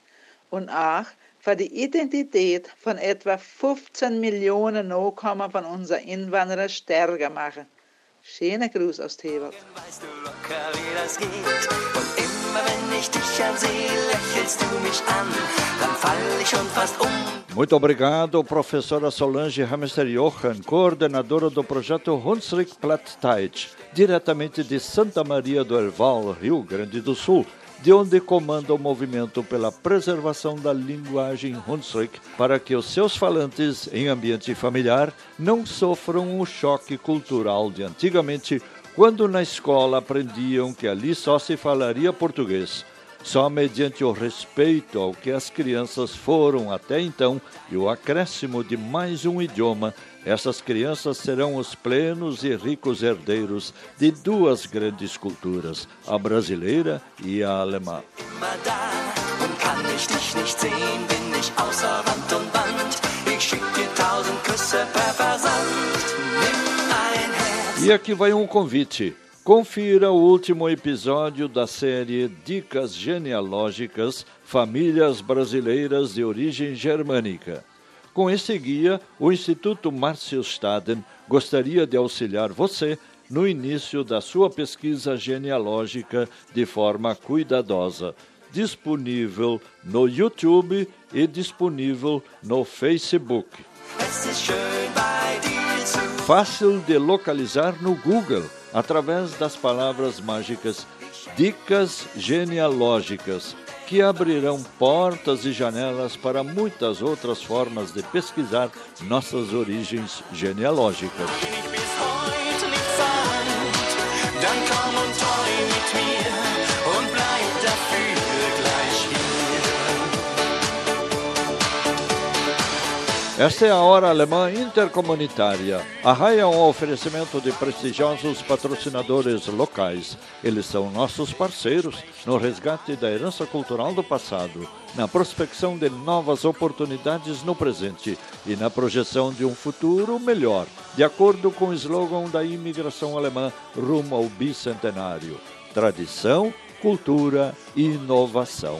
Und auch für die Identität von etwa 15 Millionen Nachkommen von unseren Inwanderern stärker machen. Schöner Gruß aus Tewald. Weißt du locker, wie das geht? Und immer wenn ich dich ansehe, lächelst du mich an. Dann fall ich schon fast um. Muito obrigado, professora Solange Hamster Johan, coordenadora do projeto Hunsrück Plattdeutsch, diretamente de Santa Maria do Herval, Rio Grande do Sul, de onde comanda o movimento pela preservação da linguagem Hunsrück para que os seus falantes em ambiente familiar não sofram o choque cultural de antigamente, quando na escola aprendiam que ali só se falaria português. Só mediante o respeito ao que as crianças foram até então e o acréscimo de mais um idioma, essas crianças serão os plenos e ricos herdeiros de duas grandes culturas, a brasileira e a alemã. E aqui vai um convite. Confira o último episódio da série Dicas Genealógicas Famílias Brasileiras de Origem Germânica. Com esse guia, o Instituto Márcio Staden gostaria de auxiliar você no início da sua pesquisa genealógica de forma cuidadosa. Disponível no YouTube e disponível no Facebook. Fácil de localizar no Google através das palavras mágicas Dicas Genealógicas, que abrirão portas e janelas para muitas outras formas de pesquisar nossas origens genealógicas. Esta é a Hora Alemã Intercomunitária. A RAI é um oferecimento de prestigiosos patrocinadores locais. Eles são nossos parceiros no resgate da herança cultural do passado, na prospecção de novas oportunidades no presente e na projeção de um futuro melhor, de acordo com o slogan da imigração alemã rumo ao bicentenário: tradição, cultura e inovação.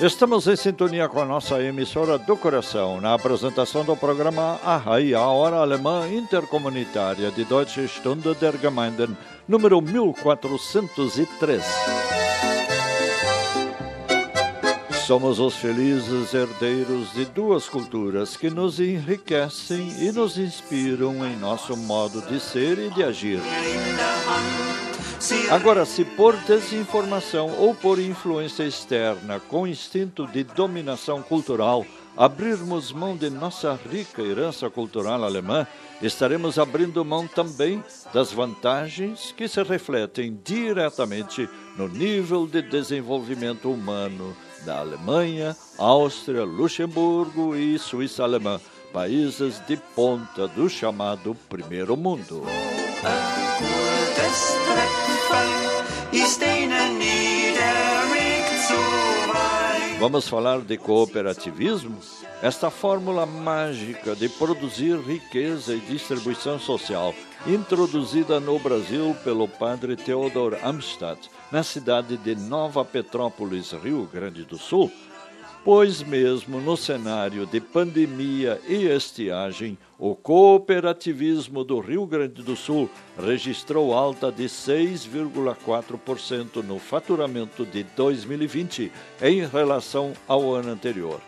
Estamos em sintonia com a nossa emissora do coração, na apresentação do programa AHAI, a Hora Alemã Intercomunitária de Deutsche Stunde der Gemeinden, número 1403. Somos os felizes herdeiros de duas culturas que nos enriquecem e nos inspiram em nosso modo de ser e de agir. Agora, se por desinformação ou por influência externa, com instinto de dominação cultural, abrirmos mão de nossa rica herança cultural alemã, estaremos abrindo mão também das vantagens que se refletem diretamente no nível de desenvolvimento humano da Alemanha, Áustria, Luxemburgo e Suíça alemã, países de ponta do chamado Primeiro Mundo. Vamos falar de cooperativismo? Esta fórmula mágica de produzir riqueza e distribuição social, introduzida no Brasil pelo padre Theodor Amstadt, na cidade de Nova Petrópolis, Rio Grande do Sul, pois mesmo no cenário de pandemia e estiagem, o cooperativismo do Rio Grande do Sul registrou alta de 6,4% no faturamento de 2020 em relação ao ano anterior.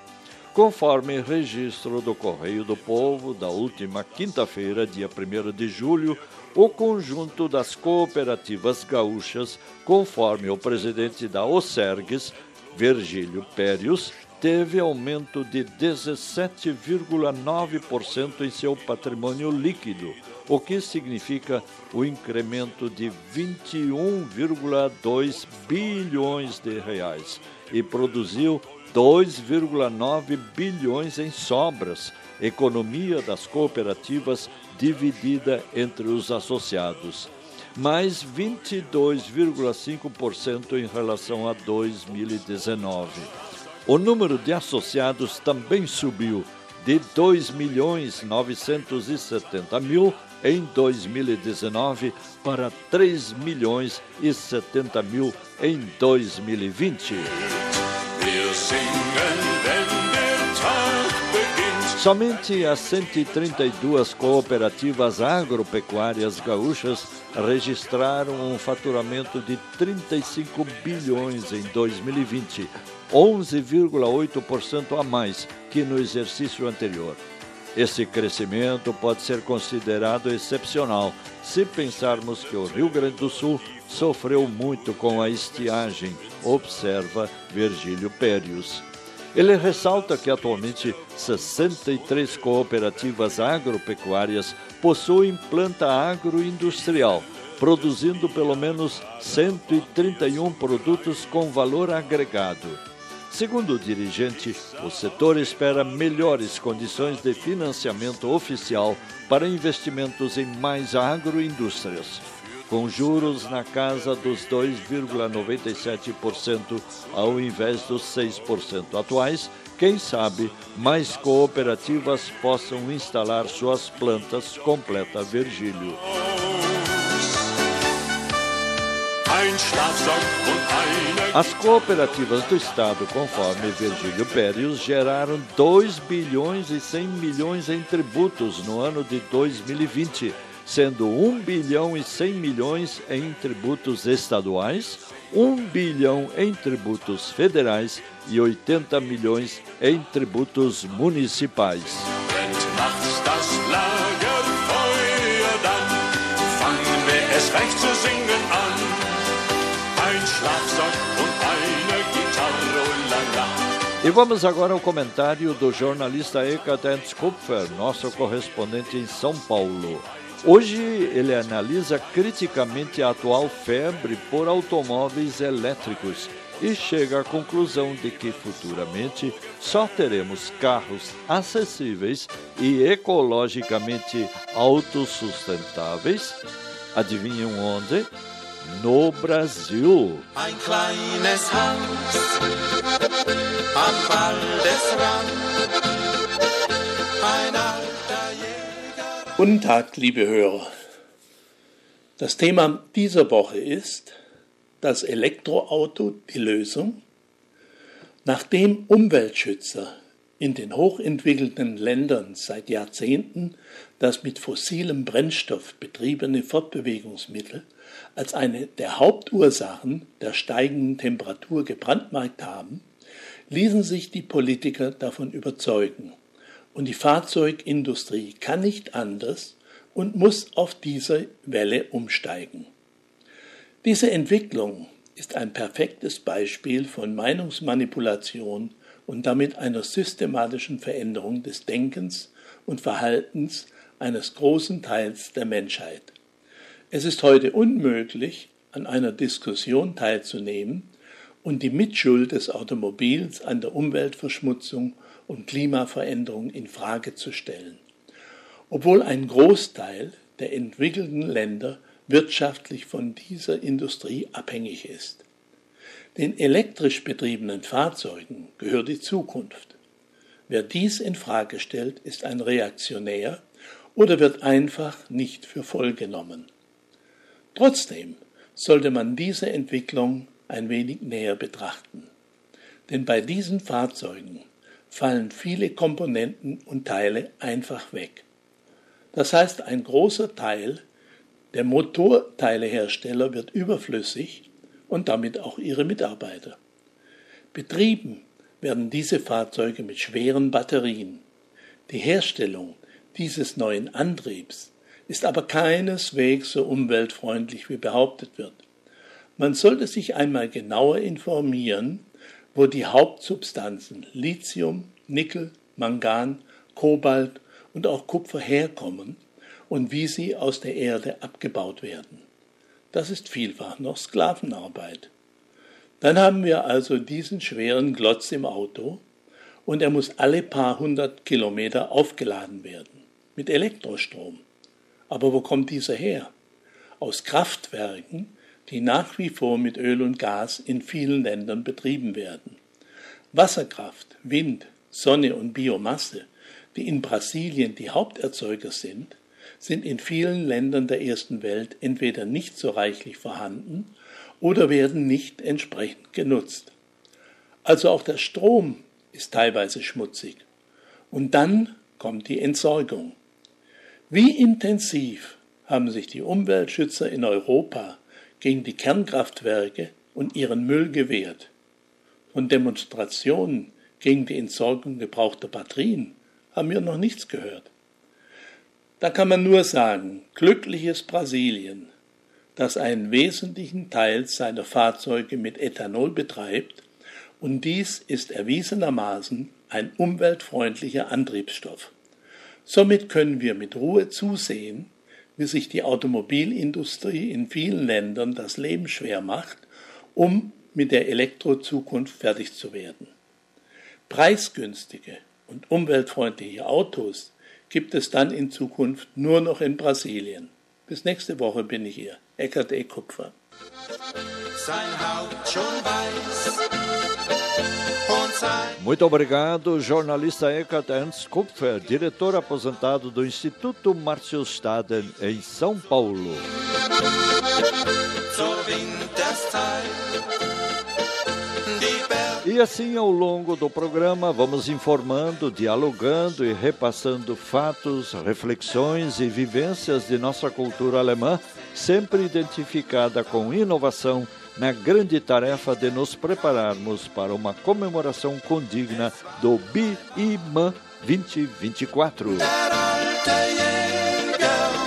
Conforme registro do Correio do Povo da última quinta-feira, dia 1 de julho, o conjunto das cooperativas gaúchas, conforme o presidente da OSERGS, Virgílio Périos, teve aumento de 17,9% em seu patrimônio líquido, o que significa o incremento de 21,2 bilhões de reais e produziu 2,9 bilhões em sobras, economia das cooperativas dividida entre os associados, mais 22,5% em relação a 2019. O número de associados também subiu de 2 milhões 970 mil em 2019 para 3 milhões e 70 mil em 2020. Somente as 132 cooperativas agropecuárias gaúchas registraram um faturamento de 35 bilhões em 2020, 11,8% a mais que no exercício anterior. Esse crescimento pode ser considerado excepcional se pensarmos que o Rio Grande do Sul sofreu muito com a estiagem, observa Virgílio Périos. Ele ressalta que atualmente 63 cooperativas agropecuárias possuem planta agroindustrial, produzindo pelo menos 131 produtos com valor agregado. Segundo o dirigente, o setor espera melhores condições de financiamento oficial para investimentos em mais agroindústrias com juros na casa dos 2,97% ao invés dos 6% atuais, quem sabe mais cooperativas possam instalar suas plantas, completa Virgílio. As cooperativas do Estado, conforme Virgílio Pérez, geraram 2 bilhões e 100 milhões em tributos no ano de 2020 sendo 1 bilhão e 100 milhões em tributos estaduais, 1 bilhão em tributos federais e 80 milhões em tributos municipais. E vamos agora ao comentário do jornalista Ekaterz Kupfer, nosso correspondente em São Paulo. Hoje ele analisa criticamente a atual febre por automóveis elétricos e chega à conclusão de que futuramente só teremos carros acessíveis e ecologicamente autossustentáveis. Adivinham onde? No Brasil. Ein kleines Haus am Waldesrand, ein alter Jäger. Guten Tag, liebe Hörer. Das Thema dieser Woche ist das Elektroauto die Lösung. Nachdem Umweltschützer in den hochentwickelten Ländern seit Jahrzehnten das mit fossilem Brennstoff betriebene Fortbewegungsmittel als eine der Hauptursachen der steigenden Temperatur gebrandmarkt haben, ließen sich die Politiker davon überzeugen. Und die Fahrzeugindustrie kann nicht anders und muss auf diese Welle umsteigen. Diese Entwicklung ist ein perfektes Beispiel von Meinungsmanipulation und damit einer systematischen Veränderung des Denkens und Verhaltens eines großen Teils der Menschheit. Es ist heute unmöglich, an einer Diskussion teilzunehmen und die Mitschuld des Automobils an der Umweltverschmutzung und Klimaveränderung in Frage zu stellen, obwohl ein Großteil der entwickelten Länder wirtschaftlich von dieser Industrie abhängig ist. Den elektrisch betriebenen Fahrzeugen gehört die Zukunft. Wer dies in Frage stellt, ist ein Reaktionär oder wird einfach nicht für voll genommen. Trotzdem sollte man diese Entwicklung ein wenig näher betrachten. Denn bei diesen Fahrzeugen fallen viele Komponenten und Teile einfach weg. Das heißt, ein großer Teil der Motorteilehersteller wird überflüssig und damit auch ihre Mitarbeiter. Betrieben werden diese Fahrzeuge mit schweren Batterien. Die Herstellung dieses neuen Antriebs ist aber keineswegs so umweltfreundlich wie behauptet wird. Man sollte sich einmal genauer informieren, wo die Hauptsubstanzen Lithium, Nickel, Mangan, Kobalt und auch Kupfer herkommen und wie sie aus der Erde abgebaut werden. Das ist vielfach noch Sklavenarbeit. Dann haben wir also diesen schweren Glotz im Auto und er muss alle paar hundert Kilometer aufgeladen werden mit Elektrostrom. Aber wo kommt dieser her? Aus Kraftwerken, die nach wie vor mit Öl und Gas in vielen Ländern betrieben werden. Wasserkraft, Wind, Sonne und Biomasse, die in Brasilien die Haupterzeuger sind, sind in vielen Ländern der ersten Welt entweder nicht so reichlich vorhanden oder werden nicht entsprechend genutzt. Also auch der Strom ist teilweise schmutzig. Und dann kommt die Entsorgung. Wie intensiv haben sich die Umweltschützer in Europa gegen die Kernkraftwerke und ihren Müll gewehrt? Von Demonstrationen gegen die Entsorgung gebrauchter Batterien haben wir noch nichts gehört. Da kann man nur sagen, glückliches Brasilien, das einen wesentlichen Teil seiner Fahrzeuge mit Ethanol betreibt, und dies ist erwiesenermaßen ein umweltfreundlicher Antriebsstoff. Somit können wir mit Ruhe zusehen, wie sich die Automobilindustrie in vielen Ländern das Leben schwer macht, um mit der Elektrozukunft fertig zu werden. Preisgünstige und umweltfreundliche Autos gibt es dann in Zukunft nur noch in Brasilien. Bis nächste Woche bin ich hier. Eckert E. Kupfer. Sein Haupt schon weiß Muito obrigado, jornalista Eckhart Ernst Kupfer, diretor aposentado do Instituto Márcio Staden, em São Paulo. E assim, ao longo do programa, vamos informando, dialogando e repassando fatos, reflexões e vivências de nossa cultura alemã, sempre identificada com inovação na grande tarefa de nos prepararmos para uma comemoração condigna do BIMAN 2024.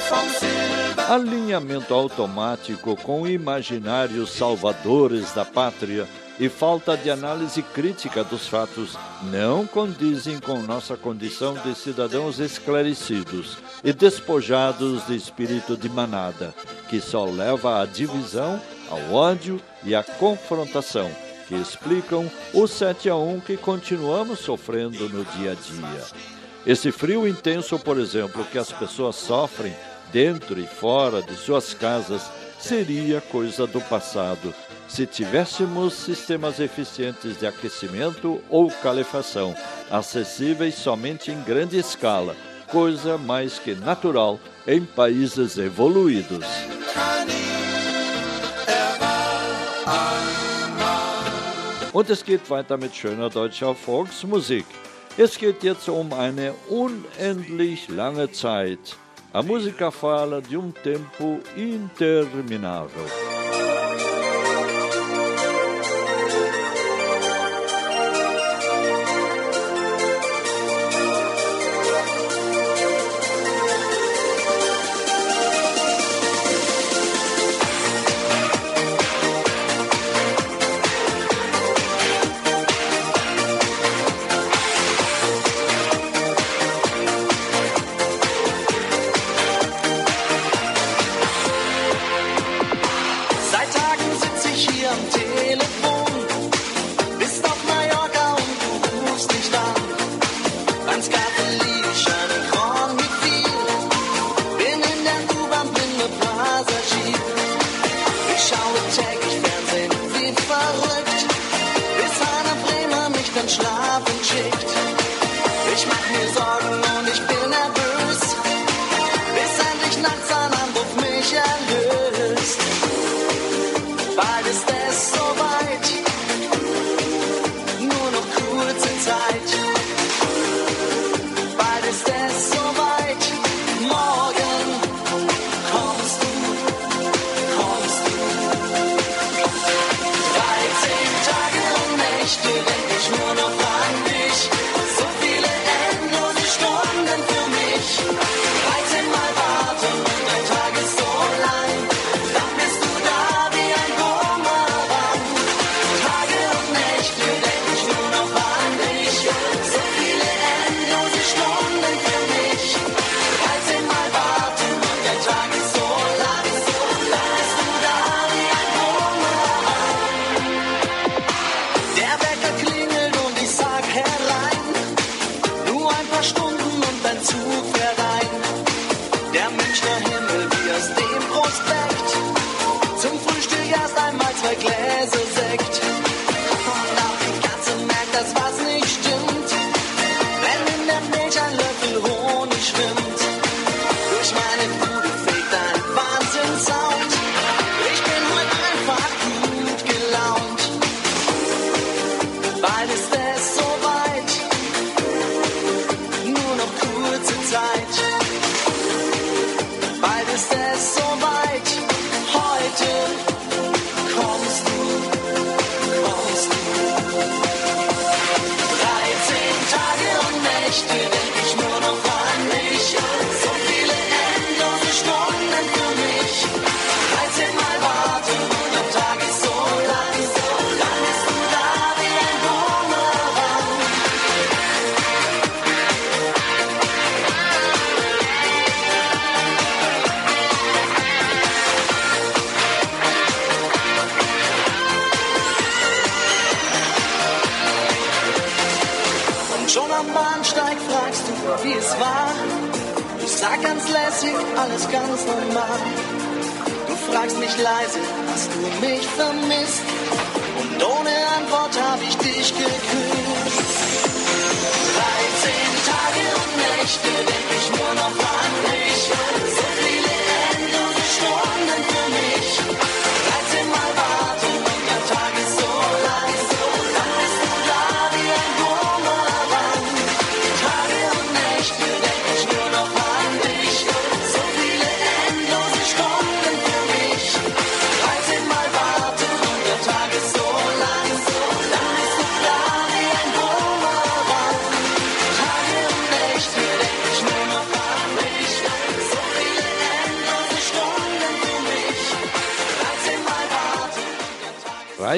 vom Silber Alinhamento automático com imaginários salvadores da pátria e falta de análise crítica dos fatos não condizem com nossa condição de cidadãos esclarecidos e despojados de espírito de manada, que só leva à divisão, ao ódio e à confrontação, que explicam o 7 a 1 que continuamos sofrendo no dia a dia. Esse frio intenso, por exemplo, que as pessoas sofrem dentro e fora de suas casas, seria coisa do passado se tivéssemos sistemas eficientes de aquecimento ou calefação, acessíveis somente em grande escala, coisa mais que natural em países evoluídos. Und es geht weiter mit schöner deutscher Volksmusik. Es geht jetzt um eine unendlich lange Zeit. A música fala de um tempo interminável.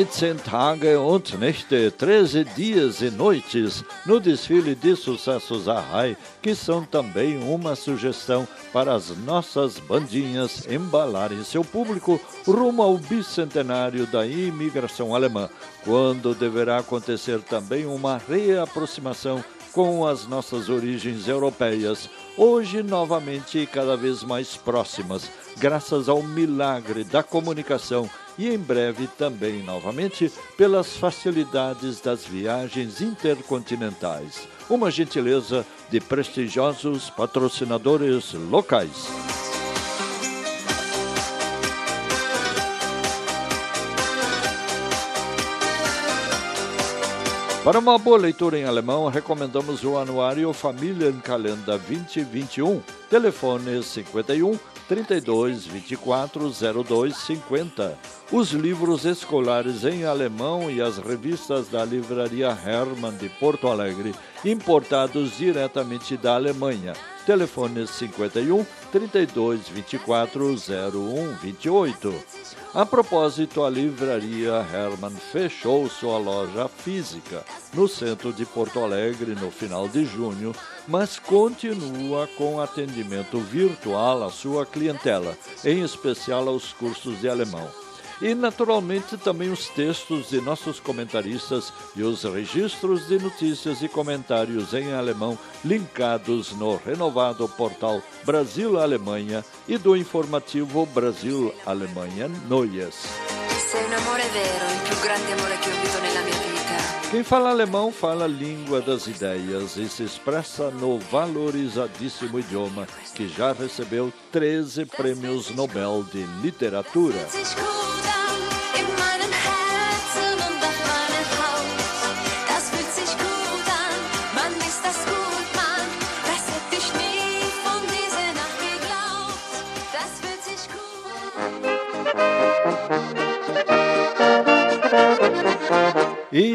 13 Tage und Nächte, 13 dias e noites. No desfile de sucessos Arrai, que são também uma sugestão para as nossas bandinhas embalarem seu público rumo ao bicentenário da imigração alemã, quando deverá acontecer também uma reaproximação com as nossas origens europeias, hoje novamente cada vez mais próximas, graças ao milagre da comunicação e em breve também novamente pelas facilidades das viagens intercontinentais. Uma gentileza de prestigiosos patrocinadores locais. Para uma boa leitura em alemão, recomendamos o anuário Familienkalender 2021, telefone 51 32 24 02 50. Os livros escolares em alemão e as revistas da livraria Hermann de Porto Alegre, importados diretamente da Alemanha. Telefone 51 32 24 01 28. A propósito, a livraria Hermann fechou sua loja física no centro de Porto Alegre no final de junho, mas continua com atendimento virtual à sua clientela, em especial aos cursos de alemão. E, naturalmente, também os textos de nossos comentaristas e os registros de notícias e comentários em alemão linkados no renovado portal Brasil-Alemanha e do informativo Brasil-Alemanha Noias. Sei un amore vero, il più grande amore che ho avuto nella mia vita. Quem fala alemão fala a língua das ideias e se expressa no valorizadíssimo idioma que já recebeu 13 prêmios Nobel de Literatura.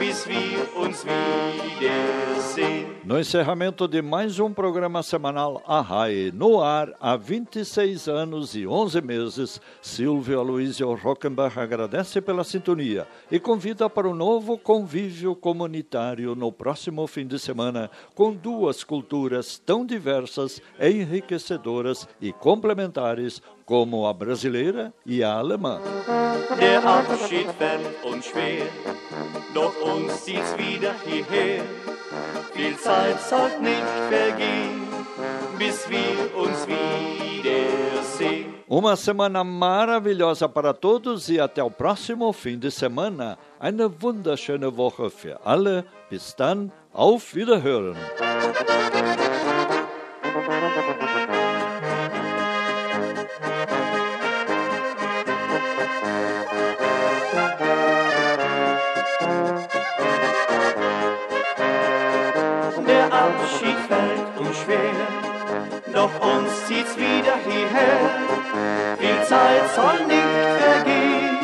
bis wir uns wiedersehen. No encerramento de mais um programa semanal Arrai, no ar há 26 anos e 11 meses, Silvio Aloysio Rockenbach agradece pela sintonia e convida para um novo convívio comunitário no próximo fim de semana com duas culturas tão diversas, enriquecedoras e complementares como a brasileira e a alemã. Der Abschied fällt uns schwer, doch uns zieht's wieder hierher. Viel Zeit soll nicht vergehen, bis wir uns wiedersehen. Uma semana maravilhosa para todos e até o próximo fim de semana. Eine wunderschöne Woche für alle. Bis dann, auf Wiederhören. uns wieder hierher. Viel Zeit soll nicht vergehen,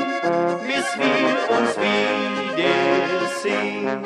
bis wir uns wiedersehen.